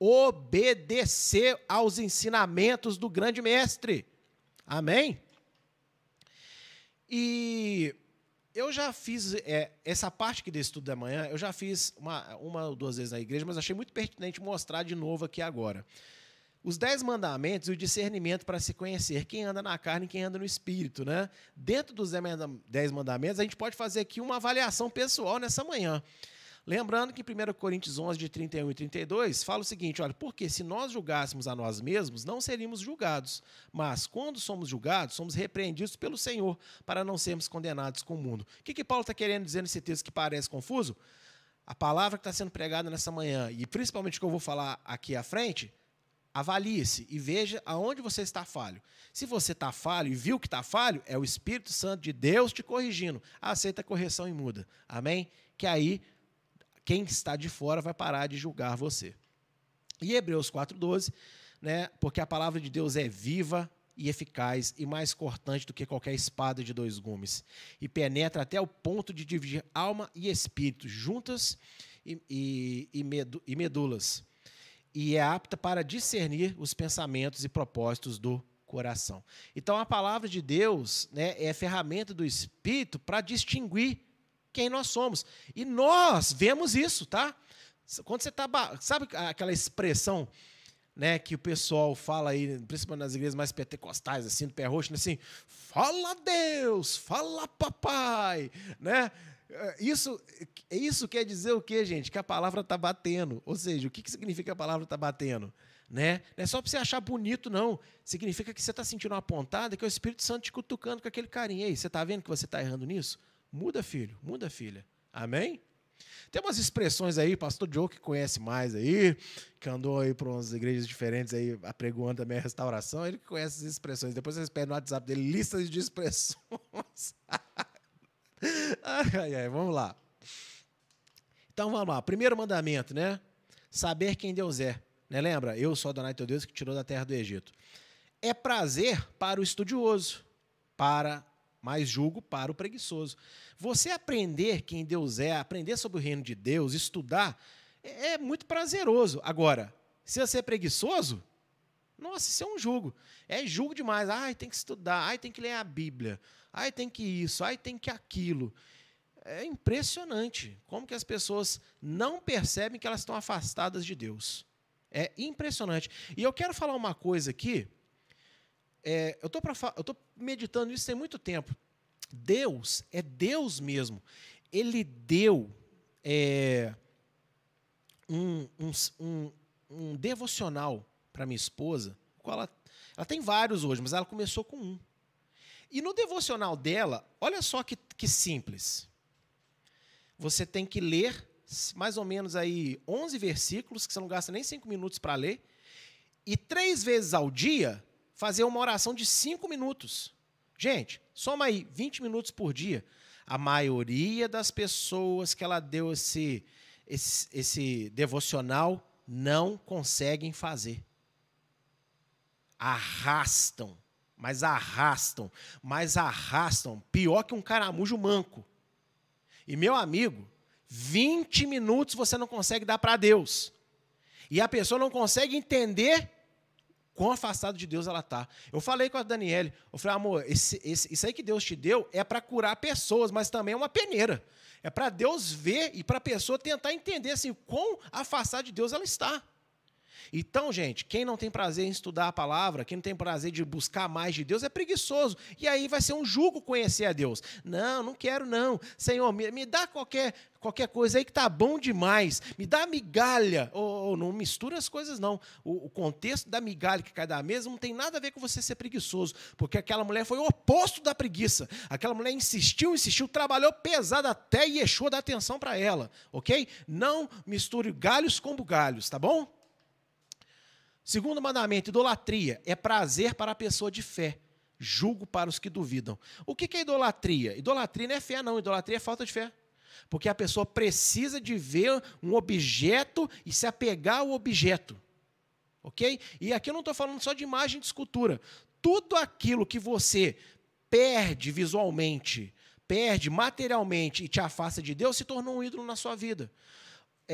obedecer aos ensinamentos do grande mestre. Amém? E eu já fiz é, essa parte aqui desse estudo da manhã, eu já fiz uma, uma ou duas vezes na igreja, mas achei muito pertinente mostrar de novo aqui agora. Os dez mandamentos e o discernimento para se conhecer quem anda na carne e quem anda no espírito. Né? Dentro dos dez mandamentos, a gente pode fazer aqui uma avaliação pessoal nessa manhã. Lembrando que em 1 Coríntios 11, de 31 e 32, fala o seguinte: olha, porque se nós julgássemos a nós mesmos, não seríamos julgados. Mas quando somos julgados, somos repreendidos pelo Senhor, para não sermos condenados com o mundo. O que, que Paulo está querendo dizer nesse texto que parece confuso? a palavra que está sendo pregada nessa manhã, e principalmente o que eu vou falar aqui à frente, avalie-se e veja aonde você está falho. Se você está falho e viu que está falho, é o Espírito Santo de Deus te corrigindo. Aceita a correção e muda. Amém? Que aí quem está de fora vai parar de julgar você. E Hebreus 4,12, né, porque a palavra de Deus é viva e eficaz e mais cortante do que qualquer espada de dois gumes, e penetra até o ponto de dividir alma e espírito, juntas e, e, e, medu, e medulas, e é apta para discernir os pensamentos e propósitos do coração. Então, a palavra de Deus né, é ferramenta do Espírito para distinguir quem nós somos. E nós vemos isso, tá? Quando você está. Sabe aquela expressão né, que o pessoal fala aí, principalmente nas igrejas mais pentecostais, assim, do pé roxo, né, assim, fala Deus, fala papai, né? É, isso, isso quer dizer o quê, gente? Que a palavra está batendo. Ou seja, o que, que significa a palavra está batendo? Né? Não é só para você achar bonito, não. Significa que você está sentindo uma pontada, que é o Espírito Santo te cutucando com aquele carinho. aí, você está vendo que você está errando nisso? Muda, filho, muda, filha. Amém? Tem umas expressões aí, pastor Joe que conhece mais aí, que andou aí para umas igrejas diferentes aí, apregoando também a restauração, ele que conhece as expressões. Depois vocês pedem no WhatsApp dele listas de expressões. ai, ai, vamos lá. Então vamos lá. Primeiro mandamento, né? Saber quem Deus é. Né? Lembra? Eu sou Adonai teu Deus que tirou da terra do Egito. É prazer para o estudioso, para mais julgo para o preguiçoso. Você aprender quem Deus é, aprender sobre o reino de Deus, estudar, é, é muito prazeroso. Agora, se você é preguiçoso, nossa, isso é um julgo. É julgo demais. Ai, tem que estudar, ai, tem que ler a Bíblia, ai, tem que isso, ai, tem que aquilo. É impressionante como que as pessoas não percebem que elas estão afastadas de Deus. É impressionante. E eu quero falar uma coisa aqui é, eu estou meditando isso tem muito tempo. Deus é Deus mesmo. Ele deu é, um, um, um, um, devocional para minha esposa. Ela, ela tem vários hoje, mas ela começou com um. E no devocional dela, olha só que, que simples. Você tem que ler mais ou menos aí 11 versículos, que você não gasta nem 5 minutos para ler, e três vezes ao dia fazer uma oração de cinco minutos. Gente, soma aí 20 minutos por dia. A maioria das pessoas que ela deu esse, esse, esse devocional não conseguem fazer. Arrastam, mas arrastam, mas arrastam. Pior que um caramujo manco. E meu amigo, 20 minutos você não consegue dar para Deus. E a pessoa não consegue entender quão afastado de Deus ela está. Eu falei com a Daniele, eu falei, amor, esse, esse, isso aí que Deus te deu é para curar pessoas, mas também é uma peneira. É para Deus ver e para a pessoa tentar entender assim, quão afastado de Deus ela está. Então, gente, quem não tem prazer em estudar a palavra, quem não tem prazer de buscar mais de Deus, é preguiçoso. E aí vai ser um jugo conhecer a Deus. Não, não quero não. Senhor, me, me dá qualquer, qualquer coisa aí que tá bom demais. Me dá migalha. Ou, ou não mistura as coisas, não. O, o, contexto da migalha que cai da mesa não tem nada a ver com você ser preguiçoso. Porque aquela mulher foi o oposto da preguiça. Aquela mulher insistiu, insistiu, trabalhou pesado até Yeshua dar atenção para ela. Ok? Não misture galhos com bugalhos, tá bom? Segundo mandamento, idolatria é prazer para a pessoa de fé, julgo para os que duvidam. O que é idolatria? Idolatria não é fé, não. Idolatria é falta de fé. Porque a pessoa precisa de ver um objeto e se apegar ao objeto. Ok? E aqui eu não estou falando só de imagem de escultura. Tudo aquilo que você perde visualmente, perde materialmente e te afasta de Deus, se tornou um ídolo na sua vida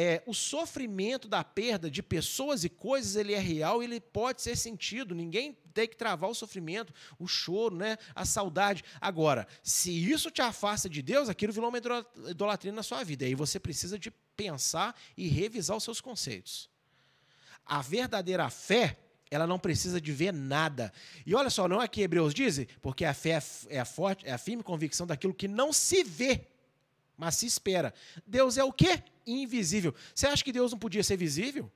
é, o sofrimento da perda de pessoas e coisas ele é real, ele pode ser sentido. Ninguém tem que travar o sofrimento, o choro, né, a saudade. Agora, se isso te afasta de Deus, aquilo virou uma idolatria na sua vida. Aí você precisa de pensar e revisar os seus conceitos. A verdadeira fé, ela não precisa de ver nada. E olha só, não é que Hebreus diz, porque a fé é a forte, é a firme convicção daquilo que não se vê mas se espera. Deus é o quê? Invisível. Você acha que Deus não podia ser visível?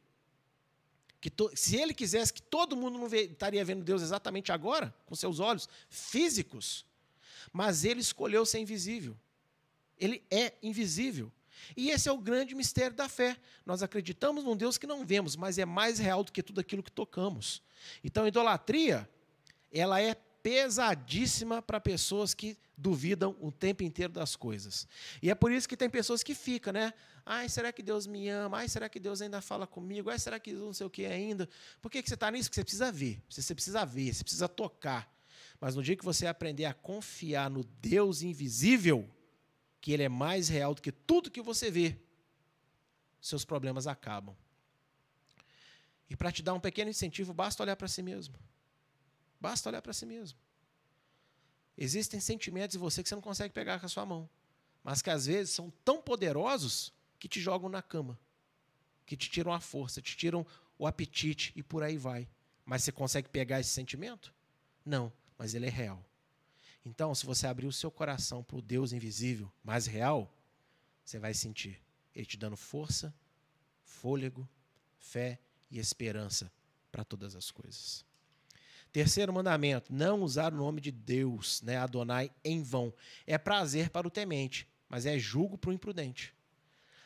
Que to, se ele quisesse que todo mundo não vê, estaria vendo Deus exatamente agora, com seus olhos físicos, mas ele escolheu ser invisível. Ele é invisível. E esse é o grande mistério da fé. Nós acreditamos num Deus que não vemos, mas é mais real do que tudo aquilo que tocamos. Então, a idolatria, ela é pesadíssima para pessoas que duvidam o tempo inteiro das coisas. E é por isso que tem pessoas que ficam, né? Ai, será que Deus me ama? Ai, será que Deus ainda fala comigo? Ai, será que não sei o que ainda? Por que, que você está nisso? Porque você precisa ver. Você precisa ver, você precisa tocar. Mas no dia que você aprender a confiar no Deus invisível, que Ele é mais real do que tudo que você vê, seus problemas acabam. E para te dar um pequeno incentivo, basta olhar para si mesmo. Basta olhar para si mesmo. Existem sentimentos em você que você não consegue pegar com a sua mão, mas que às vezes são tão poderosos que te jogam na cama, que te tiram a força, te tiram o apetite e por aí vai. Mas você consegue pegar esse sentimento? Não, mas ele é real. Então, se você abrir o seu coração para o Deus invisível, mais real, você vai sentir ele te dando força, fôlego, fé e esperança para todas as coisas. Terceiro mandamento, não usar o nome de Deus, né, Adonai, em vão. É prazer para o temente, mas é julgo para o imprudente.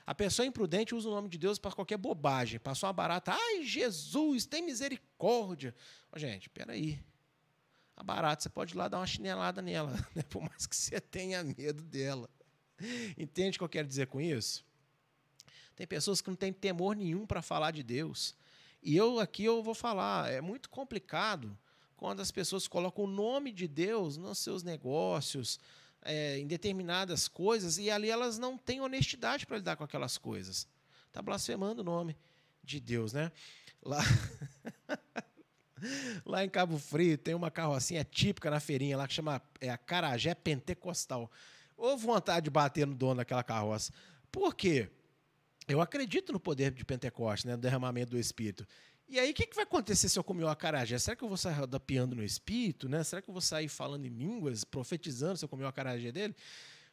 A pessoa imprudente usa o nome de Deus para qualquer bobagem. Passou uma barata, ai, Jesus, tem misericórdia. Oh, gente, peraí. A barata, você pode ir lá dar uma chinelada nela, né, por mais que você tenha medo dela. Entende o que eu quero dizer com isso? Tem pessoas que não têm temor nenhum para falar de Deus. E eu aqui eu vou falar, é muito complicado quando as pessoas colocam o nome de Deus nos seus negócios, é, em determinadas coisas, e ali elas não têm honestidade para lidar com aquelas coisas. Está blasfemando o nome de Deus, né? Lá, lá em Cabo Frio tem uma carrocinha típica na feirinha lá que chama é, a Carajé Pentecostal. Ou vontade de bater no dono daquela carroça. Por quê? Eu acredito no poder de Pentecostes, né, no derramamento do Espírito. E aí, o que, que vai acontecer se eu comer o acarajé? Será que eu vou sair rodapiando no espírito? Né? Será que eu vou sair falando em línguas, profetizando se eu comer o acarajé dele?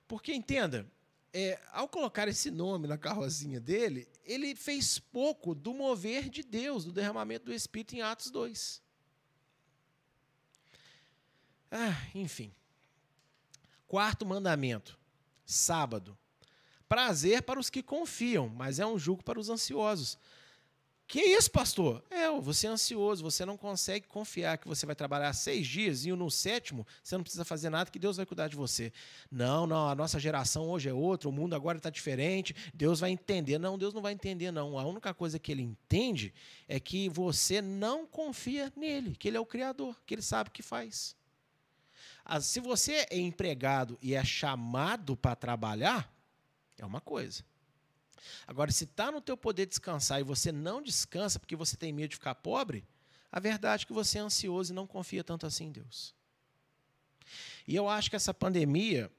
Porque, entenda, é, ao colocar esse nome na carrozinha dele, ele fez pouco do mover de Deus, do derramamento do Espírito em Atos 2. Ah, enfim. Quarto mandamento: sábado. Prazer para os que confiam, mas é um jugo para os ansiosos. Que isso, pastor? É, você é ansioso, você não consegue confiar que você vai trabalhar seis dias e no sétimo você não precisa fazer nada, que Deus vai cuidar de você. Não, não, a nossa geração hoje é outra, o mundo agora está diferente, Deus vai entender. Não, Deus não vai entender, não. A única coisa que ele entende é que você não confia nele, que ele é o Criador, que ele sabe o que faz. Se você é empregado e é chamado para trabalhar, é uma coisa. Agora, se está no teu poder descansar e você não descansa porque você tem medo de ficar pobre, a verdade é que você é ansioso e não confia tanto assim em Deus. E eu acho que essa pandemia,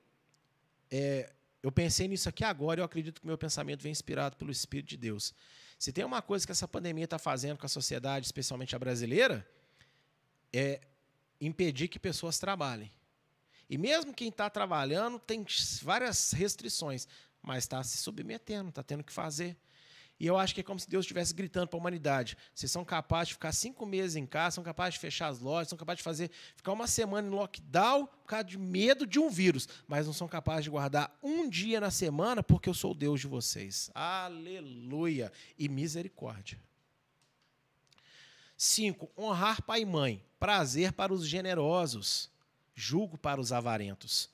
é, eu pensei nisso aqui agora eu acredito que meu pensamento vem inspirado pelo Espírito de Deus. Se tem uma coisa que essa pandemia está fazendo com a sociedade, especialmente a brasileira, é impedir que pessoas trabalhem. E mesmo quem está trabalhando tem várias restrições mas está se submetendo, está tendo que fazer. E eu acho que é como se Deus estivesse gritando para a humanidade: vocês são capazes de ficar cinco meses em casa, são capazes de fechar as lojas, são capazes de fazer ficar uma semana em lockdown por causa de medo de um vírus, mas não são capazes de guardar um dia na semana porque eu sou o Deus de vocês. Aleluia e misericórdia. Cinco, honrar pai e mãe, prazer para os generosos, julgo para os avarentos.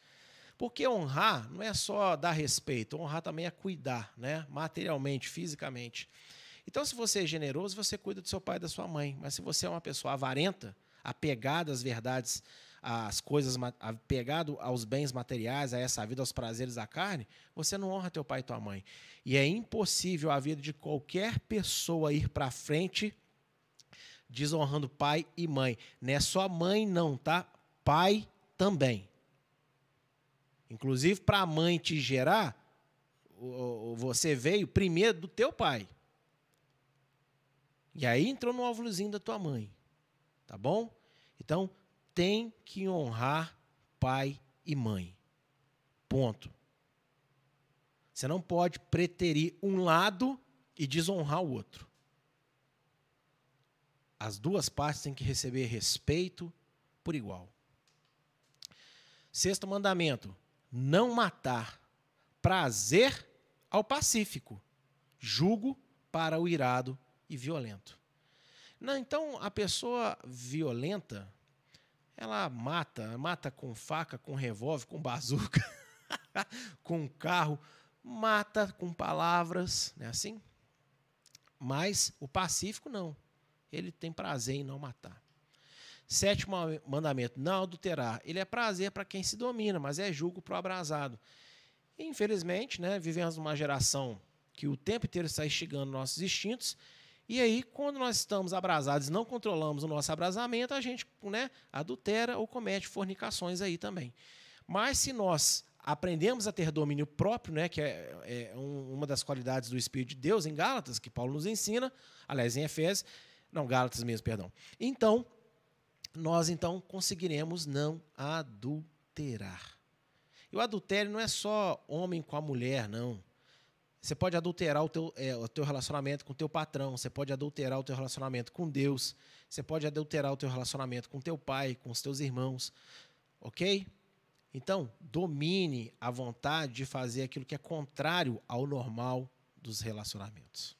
Porque honrar não é só dar respeito, honrar também é cuidar, né? materialmente, fisicamente. Então, se você é generoso, você cuida do seu pai e da sua mãe. Mas se você é uma pessoa avarenta, apegada às verdades, às coisas, apegado aos bens materiais, a essa vida, aos prazeres da carne, você não honra teu pai e tua mãe. E é impossível a vida de qualquer pessoa ir para frente desonrando pai e mãe. Não é só mãe, não, tá? Pai também. Inclusive, para a mãe te gerar, você veio primeiro do teu pai. E aí entrou no óvulozinho da tua mãe. Tá bom? Então, tem que honrar pai e mãe. Ponto. Você não pode preterir um lado e desonrar o outro. As duas partes têm que receber respeito por igual. Sexto mandamento: não matar. Prazer ao pacífico, jugo para o irado e violento. Não, então a pessoa violenta, ela mata, mata com faca, com revólver, com bazuca, com carro, mata com palavras, não é assim? Mas o pacífico não. Ele tem prazer em não matar. Sétimo mandamento, não adulterar. Ele é prazer para quem se domina, mas é julgo para o abrasado. Infelizmente, né, vivemos uma geração que o tempo inteiro está instigando nossos instintos e aí, quando nós estamos abrasados não controlamos o nosso abrasamento, a gente né, adultera ou comete fornicações aí também. Mas se nós aprendemos a ter domínio próprio, né, que é, é um, uma das qualidades do Espírito de Deus em Gálatas, que Paulo nos ensina, aliás, em Efésios, não, Gálatas mesmo, perdão. Então, nós então conseguiremos não adulterar. E o adultério não é só homem com a mulher, não. Você pode adulterar o teu, é, o teu relacionamento com o teu patrão, você pode adulterar o teu relacionamento com Deus, você pode adulterar o teu relacionamento com teu pai, com os teus irmãos, ok? Então, domine a vontade de fazer aquilo que é contrário ao normal dos relacionamentos.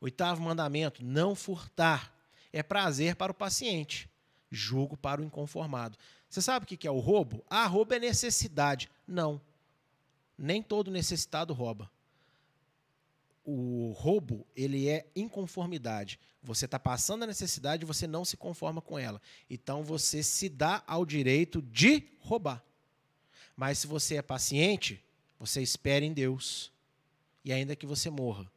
Oitavo mandamento: não furtar. É prazer para o paciente, julgo para o inconformado. Você sabe o que é o roubo? Ah, roubo é necessidade. Não. Nem todo necessitado rouba o roubo ele é inconformidade. Você está passando a necessidade e você não se conforma com ela. Então você se dá ao direito de roubar. Mas se você é paciente, você espera em Deus. E ainda que você morra,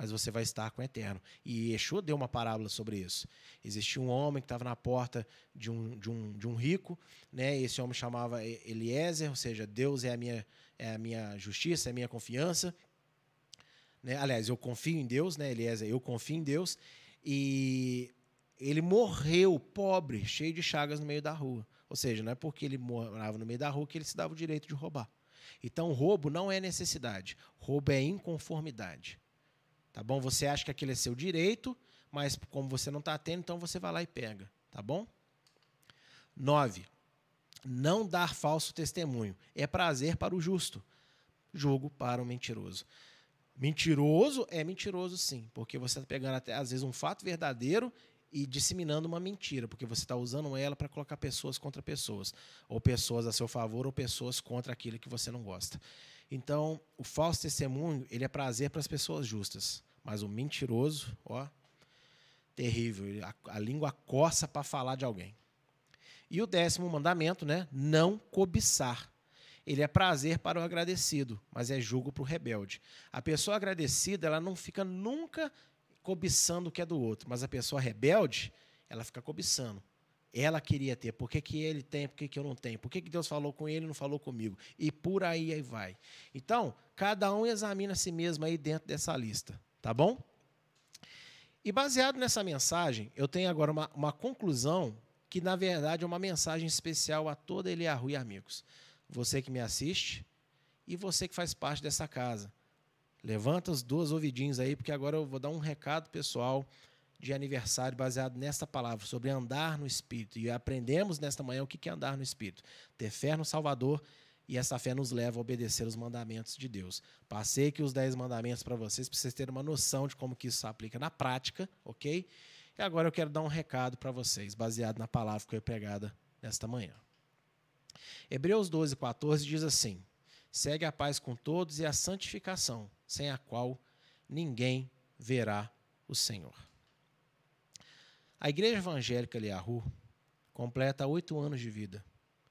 mas você vai estar com o eterno. E Yeshua deu uma parábola sobre isso. Existia um homem que estava na porta de um, de um, de um rico, né? esse homem chamava Eliezer, ou seja, Deus é a minha, é a minha justiça, é a minha confiança. Né? Aliás, eu confio em Deus, né, Eliezer? Eu confio em Deus. E ele morreu pobre, cheio de chagas no meio da rua. Ou seja, não é porque ele morava no meio da rua que ele se dava o direito de roubar. Então, roubo não é necessidade. Roubo é inconformidade. Tá bom? Você acha que aquele é seu direito, mas como você não está tendo, então você vai lá e pega. Tá bom? 9. Não dar falso testemunho. É prazer para o justo, jogo para o mentiroso. Mentiroso é mentiroso, sim, porque você está pegando até às vezes um fato verdadeiro e disseminando uma mentira, porque você está usando ela para colocar pessoas contra pessoas, ou pessoas a seu favor, ou pessoas contra aquilo que você não gosta. Então, o falso testemunho ele é prazer para as pessoas justas, mas o mentiroso, ó, terrível. A, a língua coça para falar de alguém. E o décimo mandamento, né? Não cobiçar. Ele é prazer para o agradecido, mas é julgo para o rebelde. A pessoa agradecida, ela não fica nunca cobiçando o que é do outro, mas a pessoa rebelde, ela fica cobiçando. Ela queria ter, por que, que ele tem, por que, que eu não tenho? Por que, que Deus falou com ele e não falou comigo? E por aí, aí vai. Então, cada um examina a si mesmo aí dentro dessa lista, tá bom? E baseado nessa mensagem, eu tenho agora uma, uma conclusão que, na verdade, é uma mensagem especial a toda Eliahu e amigos você que me assiste e você que faz parte dessa casa. Levanta os dois ouvidinhos aí, porque agora eu vou dar um recado pessoal de aniversário baseado nesta palavra, sobre andar no Espírito. E aprendemos nesta manhã o que é andar no Espírito. Ter fé no Salvador e essa fé nos leva a obedecer os mandamentos de Deus. Passei aqui os dez mandamentos para vocês, para vocês terem uma noção de como que isso se aplica na prática, ok? E agora eu quero dar um recado para vocês, baseado na palavra que foi pregada nesta manhã. Hebreus 12, 14 diz assim: segue a paz com todos e a santificação, sem a qual ninguém verá o Senhor. A Igreja Evangélica Liahu completa oito anos de vida,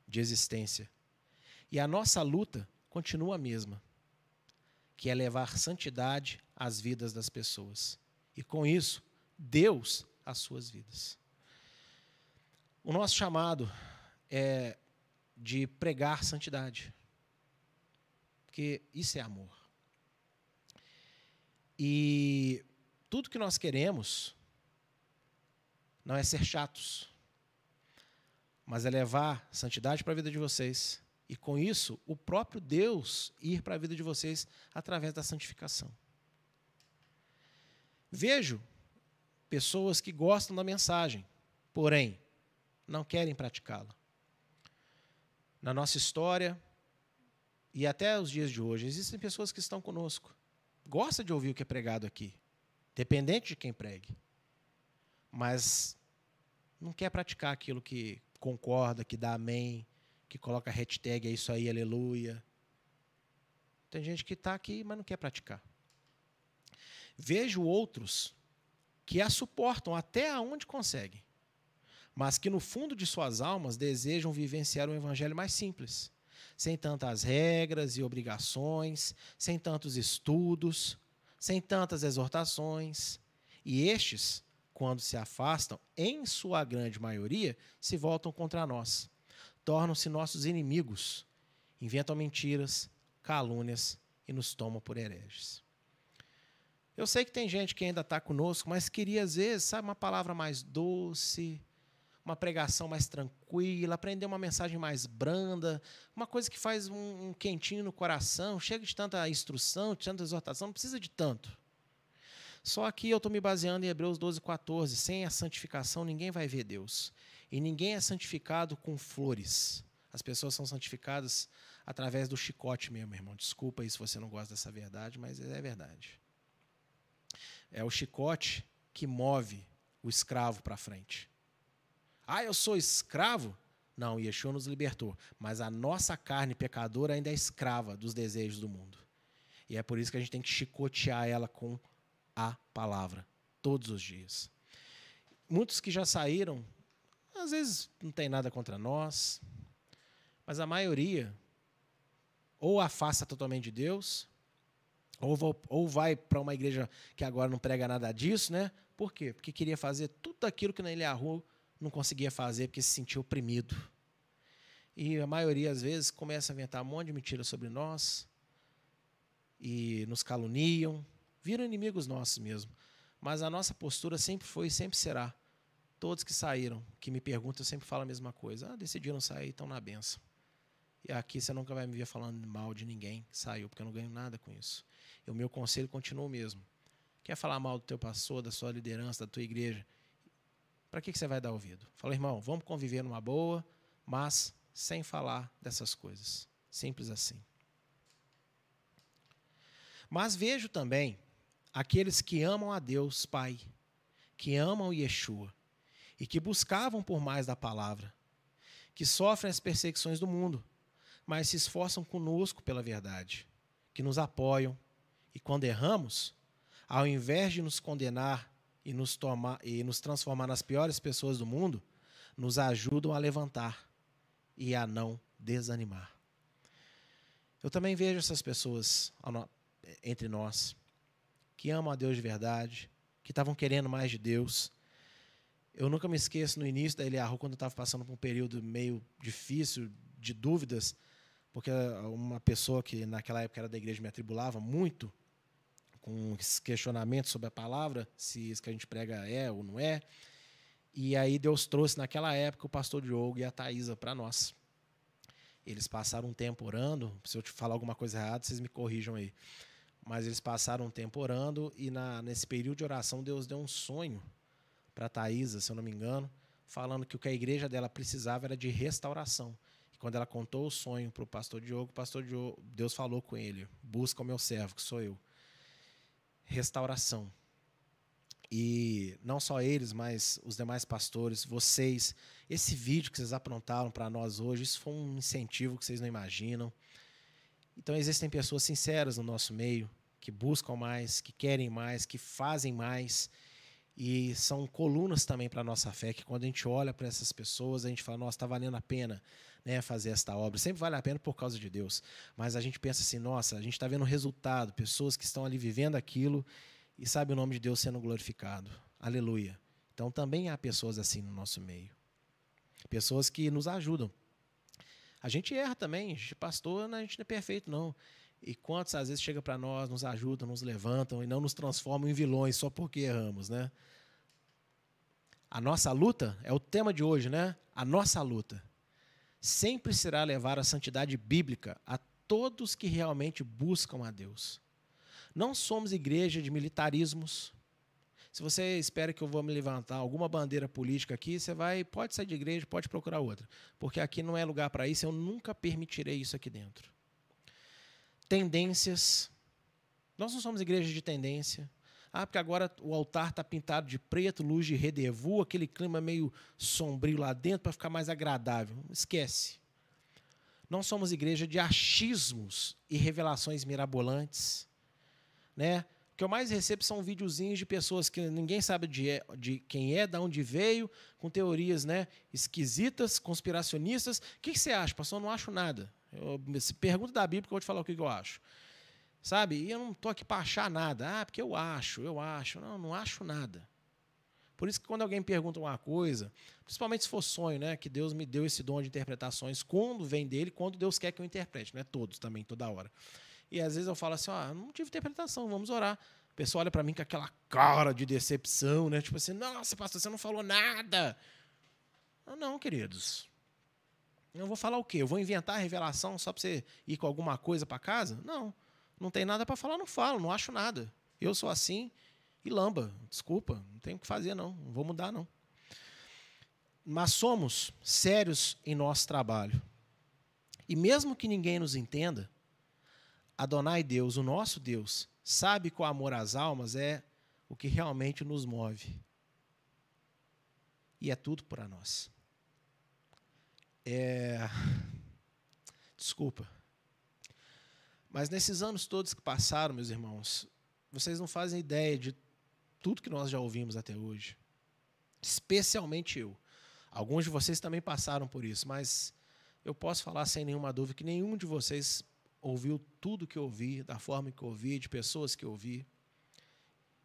de existência. E a nossa luta continua a mesma, que é levar santidade às vidas das pessoas. E com isso, Deus às suas vidas. O nosso chamado é de pregar santidade. Porque isso é amor. E tudo que nós queremos não é ser chatos, mas é levar santidade para a vida de vocês. E com isso, o próprio Deus ir para a vida de vocês através da santificação. Vejo pessoas que gostam da mensagem, porém não querem praticá-la na nossa história e até os dias de hoje, existem pessoas que estão conosco, gosta de ouvir o que é pregado aqui, dependente de quem pregue, mas não quer praticar aquilo que concorda, que dá amém, que coloca hashtag é isso aí, aleluia. Tem gente que está aqui, mas não quer praticar. Vejo outros que a suportam até onde conseguem, mas que no fundo de suas almas desejam vivenciar um evangelho mais simples, sem tantas regras e obrigações, sem tantos estudos, sem tantas exortações. E estes, quando se afastam, em sua grande maioria, se voltam contra nós tornam-se nossos inimigos, inventam mentiras, calúnias e nos tomam por hereges. Eu sei que tem gente que ainda está conosco, mas queria, às vezes, sabe, uma palavra mais doce, uma pregação mais tranquila, aprender uma mensagem mais branda, uma coisa que faz um, um quentinho no coração, chega de tanta instrução, de tanta exortação, não precisa de tanto. Só que eu estou me baseando em Hebreus 12, 14. Sem a santificação, ninguém vai ver Deus. E ninguém é santificado com flores. As pessoas são santificadas através do chicote mesmo, irmão. Desculpa aí se você não gosta dessa verdade, mas é verdade. É o chicote que move o escravo para frente. Ah, eu sou escravo? Não, Yeshua nos libertou. Mas a nossa carne pecadora ainda é escrava dos desejos do mundo. E é por isso que a gente tem que chicotear ela com a palavra, todos os dias. Muitos que já saíram às vezes não tem nada contra nós, mas a maioria ou afasta totalmente de Deus, ou, vai para uma igreja que agora não prega nada disso, né? Por quê? Porque queria fazer tudo aquilo que na Eliahu não conseguia fazer porque se sentia oprimido. E a maioria, às vezes, começa a inventar um monte de mentiras sobre nós e nos caluniam, viram inimigos nossos mesmo. Mas a nossa postura sempre foi e sempre será Todos que saíram, que me perguntam, eu sempre falo a mesma coisa. Ah, decidiram sair, estão na benção. E aqui você nunca vai me ver falando mal de ninguém que saiu, porque eu não ganho nada com isso. E o meu conselho continua o mesmo. Quer falar mal do teu pastor, da sua liderança, da tua igreja? Para que, que você vai dar ouvido? Fala, irmão, vamos conviver numa boa, mas sem falar dessas coisas. Simples assim. Mas vejo também aqueles que amam a Deus Pai, que amam Yeshua, e que buscavam por mais da palavra, que sofrem as perseguições do mundo, mas se esforçam conosco pela verdade, que nos apoiam e quando erramos, ao invés de nos condenar e nos, tomar, e nos transformar nas piores pessoas do mundo, nos ajudam a levantar e a não desanimar. Eu também vejo essas pessoas entre nós que amam a Deus de verdade, que estavam querendo mais de Deus, eu nunca me esqueço no início da Eliarro, quando eu estava passando por um período meio difícil, de dúvidas, porque uma pessoa que naquela época era da igreja me atribulava muito com questionamentos sobre a palavra, se isso que a gente prega é ou não é. E aí Deus trouxe naquela época o pastor Diogo e a Thaisa para nós. Eles passaram um tempo orando, se eu te falar alguma coisa errada, vocês me corrijam aí. Mas eles passaram um tempo orando e na, nesse período de oração Deus deu um sonho para Thaisa, se eu não me engano, falando que o que a igreja dela precisava era de restauração. E quando ela contou o sonho para o pastor Diogo, o pastor Diogo, Deus falou com ele: busca o meu servo, que sou eu. Restauração. E não só eles, mas os demais pastores, vocês, esse vídeo que vocês aprontaram para nós hoje, isso foi um incentivo que vocês não imaginam. Então existem pessoas sinceras no nosso meio, que buscam mais, que querem mais, que fazem mais e são colunas também para a nossa fé, que quando a gente olha para essas pessoas, a gente fala, nossa, está valendo a pena né, fazer esta obra. Sempre vale a pena por causa de Deus. Mas a gente pensa assim, nossa, a gente está vendo o resultado, pessoas que estão ali vivendo aquilo e sabe o nome de Deus sendo glorificado. Aleluia. Então também há pessoas assim no nosso meio. Pessoas que nos ajudam. A gente erra também, a gente pastor, né, a gente não é perfeito, não. E quantos às vezes chega para nós, nos ajudam, nos levantam e não nos transformam em vilões só porque erramos, né? A nossa luta é o tema de hoje, né? A nossa luta sempre será levar a santidade bíblica a todos que realmente buscam a Deus. Não somos igreja de militarismos. Se você espera que eu vou me levantar alguma bandeira política aqui, você vai, pode sair de igreja, pode procurar outra, porque aqui não é lugar para isso, eu nunca permitirei isso aqui dentro. tendências. Nós não somos igreja de tendência. Ah, porque agora o altar está pintado de preto, luz de redevu, aquele clima meio sombrio lá dentro para ficar mais agradável. Esquece. Não somos igreja de achismos e revelações mirabolantes. Né? Que eu mais recebo são videozinhos de pessoas que ninguém sabe de, é, de quem é, de onde veio, com teorias né, esquisitas, conspiracionistas. O que, que você acha, pastor? Eu não acho nada. Eu, se pergunta da Bíblia que eu vou te falar o que, que eu acho. Sabe? E eu não estou aqui para achar nada. Ah, porque eu acho, eu acho. Não, não acho nada. Por isso que quando alguém pergunta uma coisa, principalmente se for sonho, né, que Deus me deu esse dom de interpretações, quando vem dele, quando Deus quer que eu interprete, não é todos também, toda hora. E às vezes eu falo assim, ah, não tive interpretação, vamos orar. A pessoa olha para mim com aquela cara de decepção, né? Tipo assim, nossa, pastor, você não falou nada. Não, não, queridos. Eu vou falar o quê? Eu vou inventar a revelação só para você ir com alguma coisa para casa? Não. Não tem nada para falar, não falo, não acho nada. Eu sou assim e lamba. Desculpa, não tem o que fazer, não. Não vou mudar, não. Mas somos sérios em nosso trabalho. E mesmo que ninguém nos entenda, Adonai Deus, o nosso Deus, sabe que o amor às almas é o que realmente nos move. E é tudo para nós. É... Desculpa. Mas nesses anos todos que passaram, meus irmãos, vocês não fazem ideia de tudo que nós já ouvimos até hoje. Especialmente eu. Alguns de vocês também passaram por isso, mas eu posso falar sem nenhuma dúvida que nenhum de vocês ouviu tudo que eu ouvi, da forma que eu ouvi, de pessoas que eu ouvi.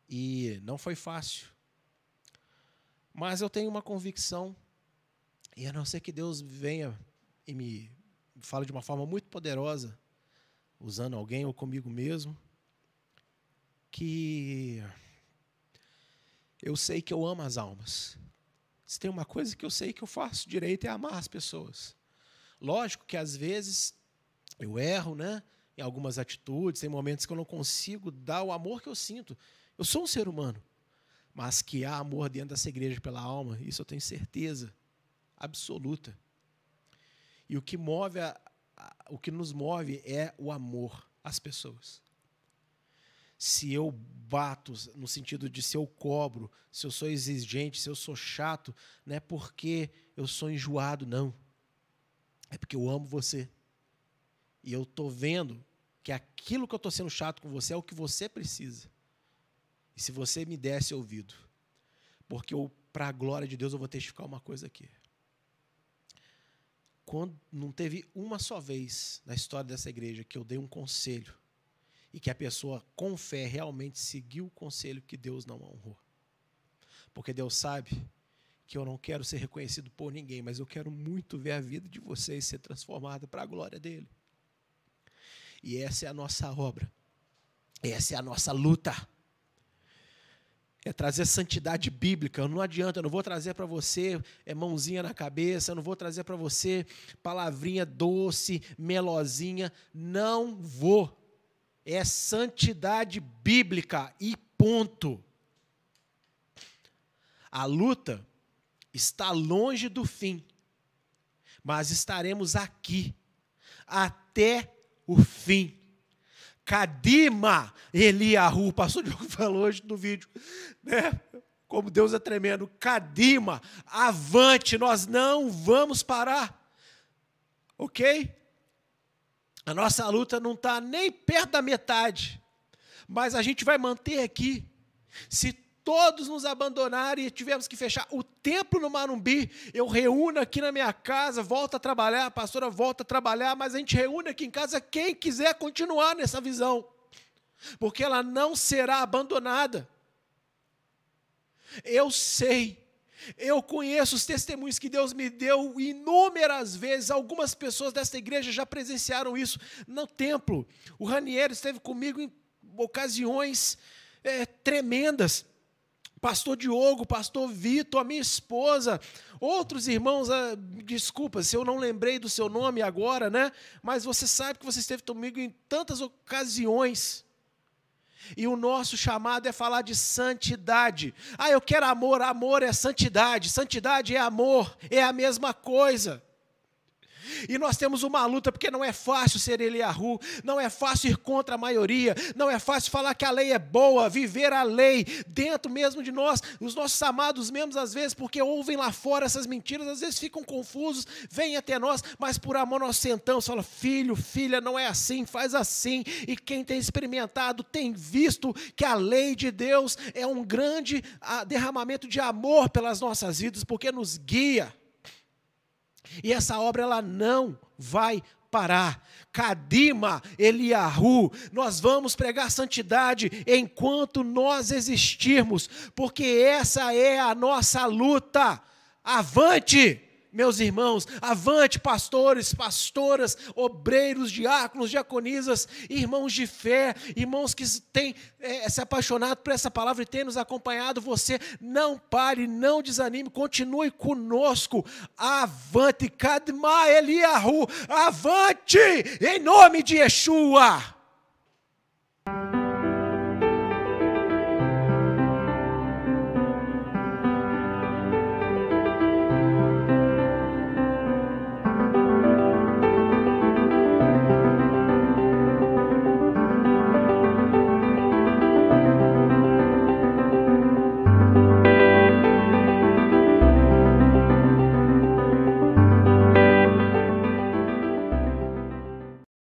E não foi fácil. Mas eu tenho uma convicção, e a não ser que Deus venha e me fale de uma forma muito poderosa, usando alguém ou comigo mesmo, que eu sei que eu amo as almas. Se tem uma coisa que eu sei que eu faço direito é amar as pessoas. Lógico que às vezes eu erro, né? Em algumas atitudes, tem momentos que eu não consigo dar o amor que eu sinto. Eu sou um ser humano, mas que há amor dentro dessa igreja pela alma, isso eu tenho certeza absoluta. E o que move a, o que nos move é o amor às pessoas. Se eu bato no sentido de se eu cobro, se eu sou exigente, se eu sou chato, não é porque eu sou enjoado, não. É porque eu amo você. E eu estou vendo que aquilo que eu estou sendo chato com você é o que você precisa. E se você me desse ouvido, porque para a glória de Deus eu vou testificar uma coisa aqui quando não teve uma só vez na história dessa igreja que eu dei um conselho e que a pessoa com fé realmente seguiu o conselho que Deus não honrou. Porque Deus sabe que eu não quero ser reconhecido por ninguém, mas eu quero muito ver a vida de vocês ser transformada para a glória dele. E essa é a nossa obra. Essa é a nossa luta é trazer santidade bíblica. Não adianta, eu não vou trazer para você é, mãozinha na cabeça, eu não vou trazer para você palavrinha doce, melosinha. Não vou. É santidade bíblica e ponto. A luta está longe do fim, mas estaremos aqui até o fim. Cadima Eliahu, o pastor Diogo falou hoje no vídeo, né? Como Deus é tremendo. Cadima, avante, nós não vamos parar. Ok? A nossa luta não está nem perto da metade, mas a gente vai manter aqui. Se todos nos abandonarem e tivermos que fechar o templo no Marumbi, eu reúno aqui na minha casa, volto a trabalhar, a pastora volta a trabalhar, mas a gente reúne aqui em casa quem quiser continuar nessa visão, porque ela não será abandonada. Eu sei, eu conheço os testemunhos que Deus me deu inúmeras vezes. Algumas pessoas desta igreja já presenciaram isso no templo. O Raniero esteve comigo em ocasiões é, tremendas pastor Diogo, pastor Vitor, a minha esposa, outros irmãos, ah, desculpa se eu não lembrei do seu nome agora, né? Mas você sabe que você esteve comigo em tantas ocasiões. E o nosso chamado é falar de santidade. Ah, eu quero amor, amor é santidade, santidade é amor, é a mesma coisa. E nós temos uma luta, porque não é fácil ser Eliahu, não é fácil ir contra a maioria, não é fácil falar que a lei é boa, viver a lei dentro mesmo de nós. Os nossos amados mesmos, às vezes, porque ouvem lá fora essas mentiras, às vezes ficam confusos, vêm até nós, mas por amor nós sentamos, fala, filho, filha, não é assim, faz assim. E quem tem experimentado tem visto que a lei de Deus é um grande ah, derramamento de amor pelas nossas vidas, porque nos guia. E essa obra ela não vai parar. Kadima, Eliahu, nós vamos pregar santidade enquanto nós existirmos, porque essa é a nossa luta. Avante! Meus irmãos, avante, pastores, pastoras, obreiros, diáconos, diaconisas, irmãos de fé, irmãos que têm é, se apaixonado por essa palavra e têm nos acompanhado. Você não pare, não desanime, continue conosco. Avante, Kadma Eliahu, avante, em nome de Yeshua.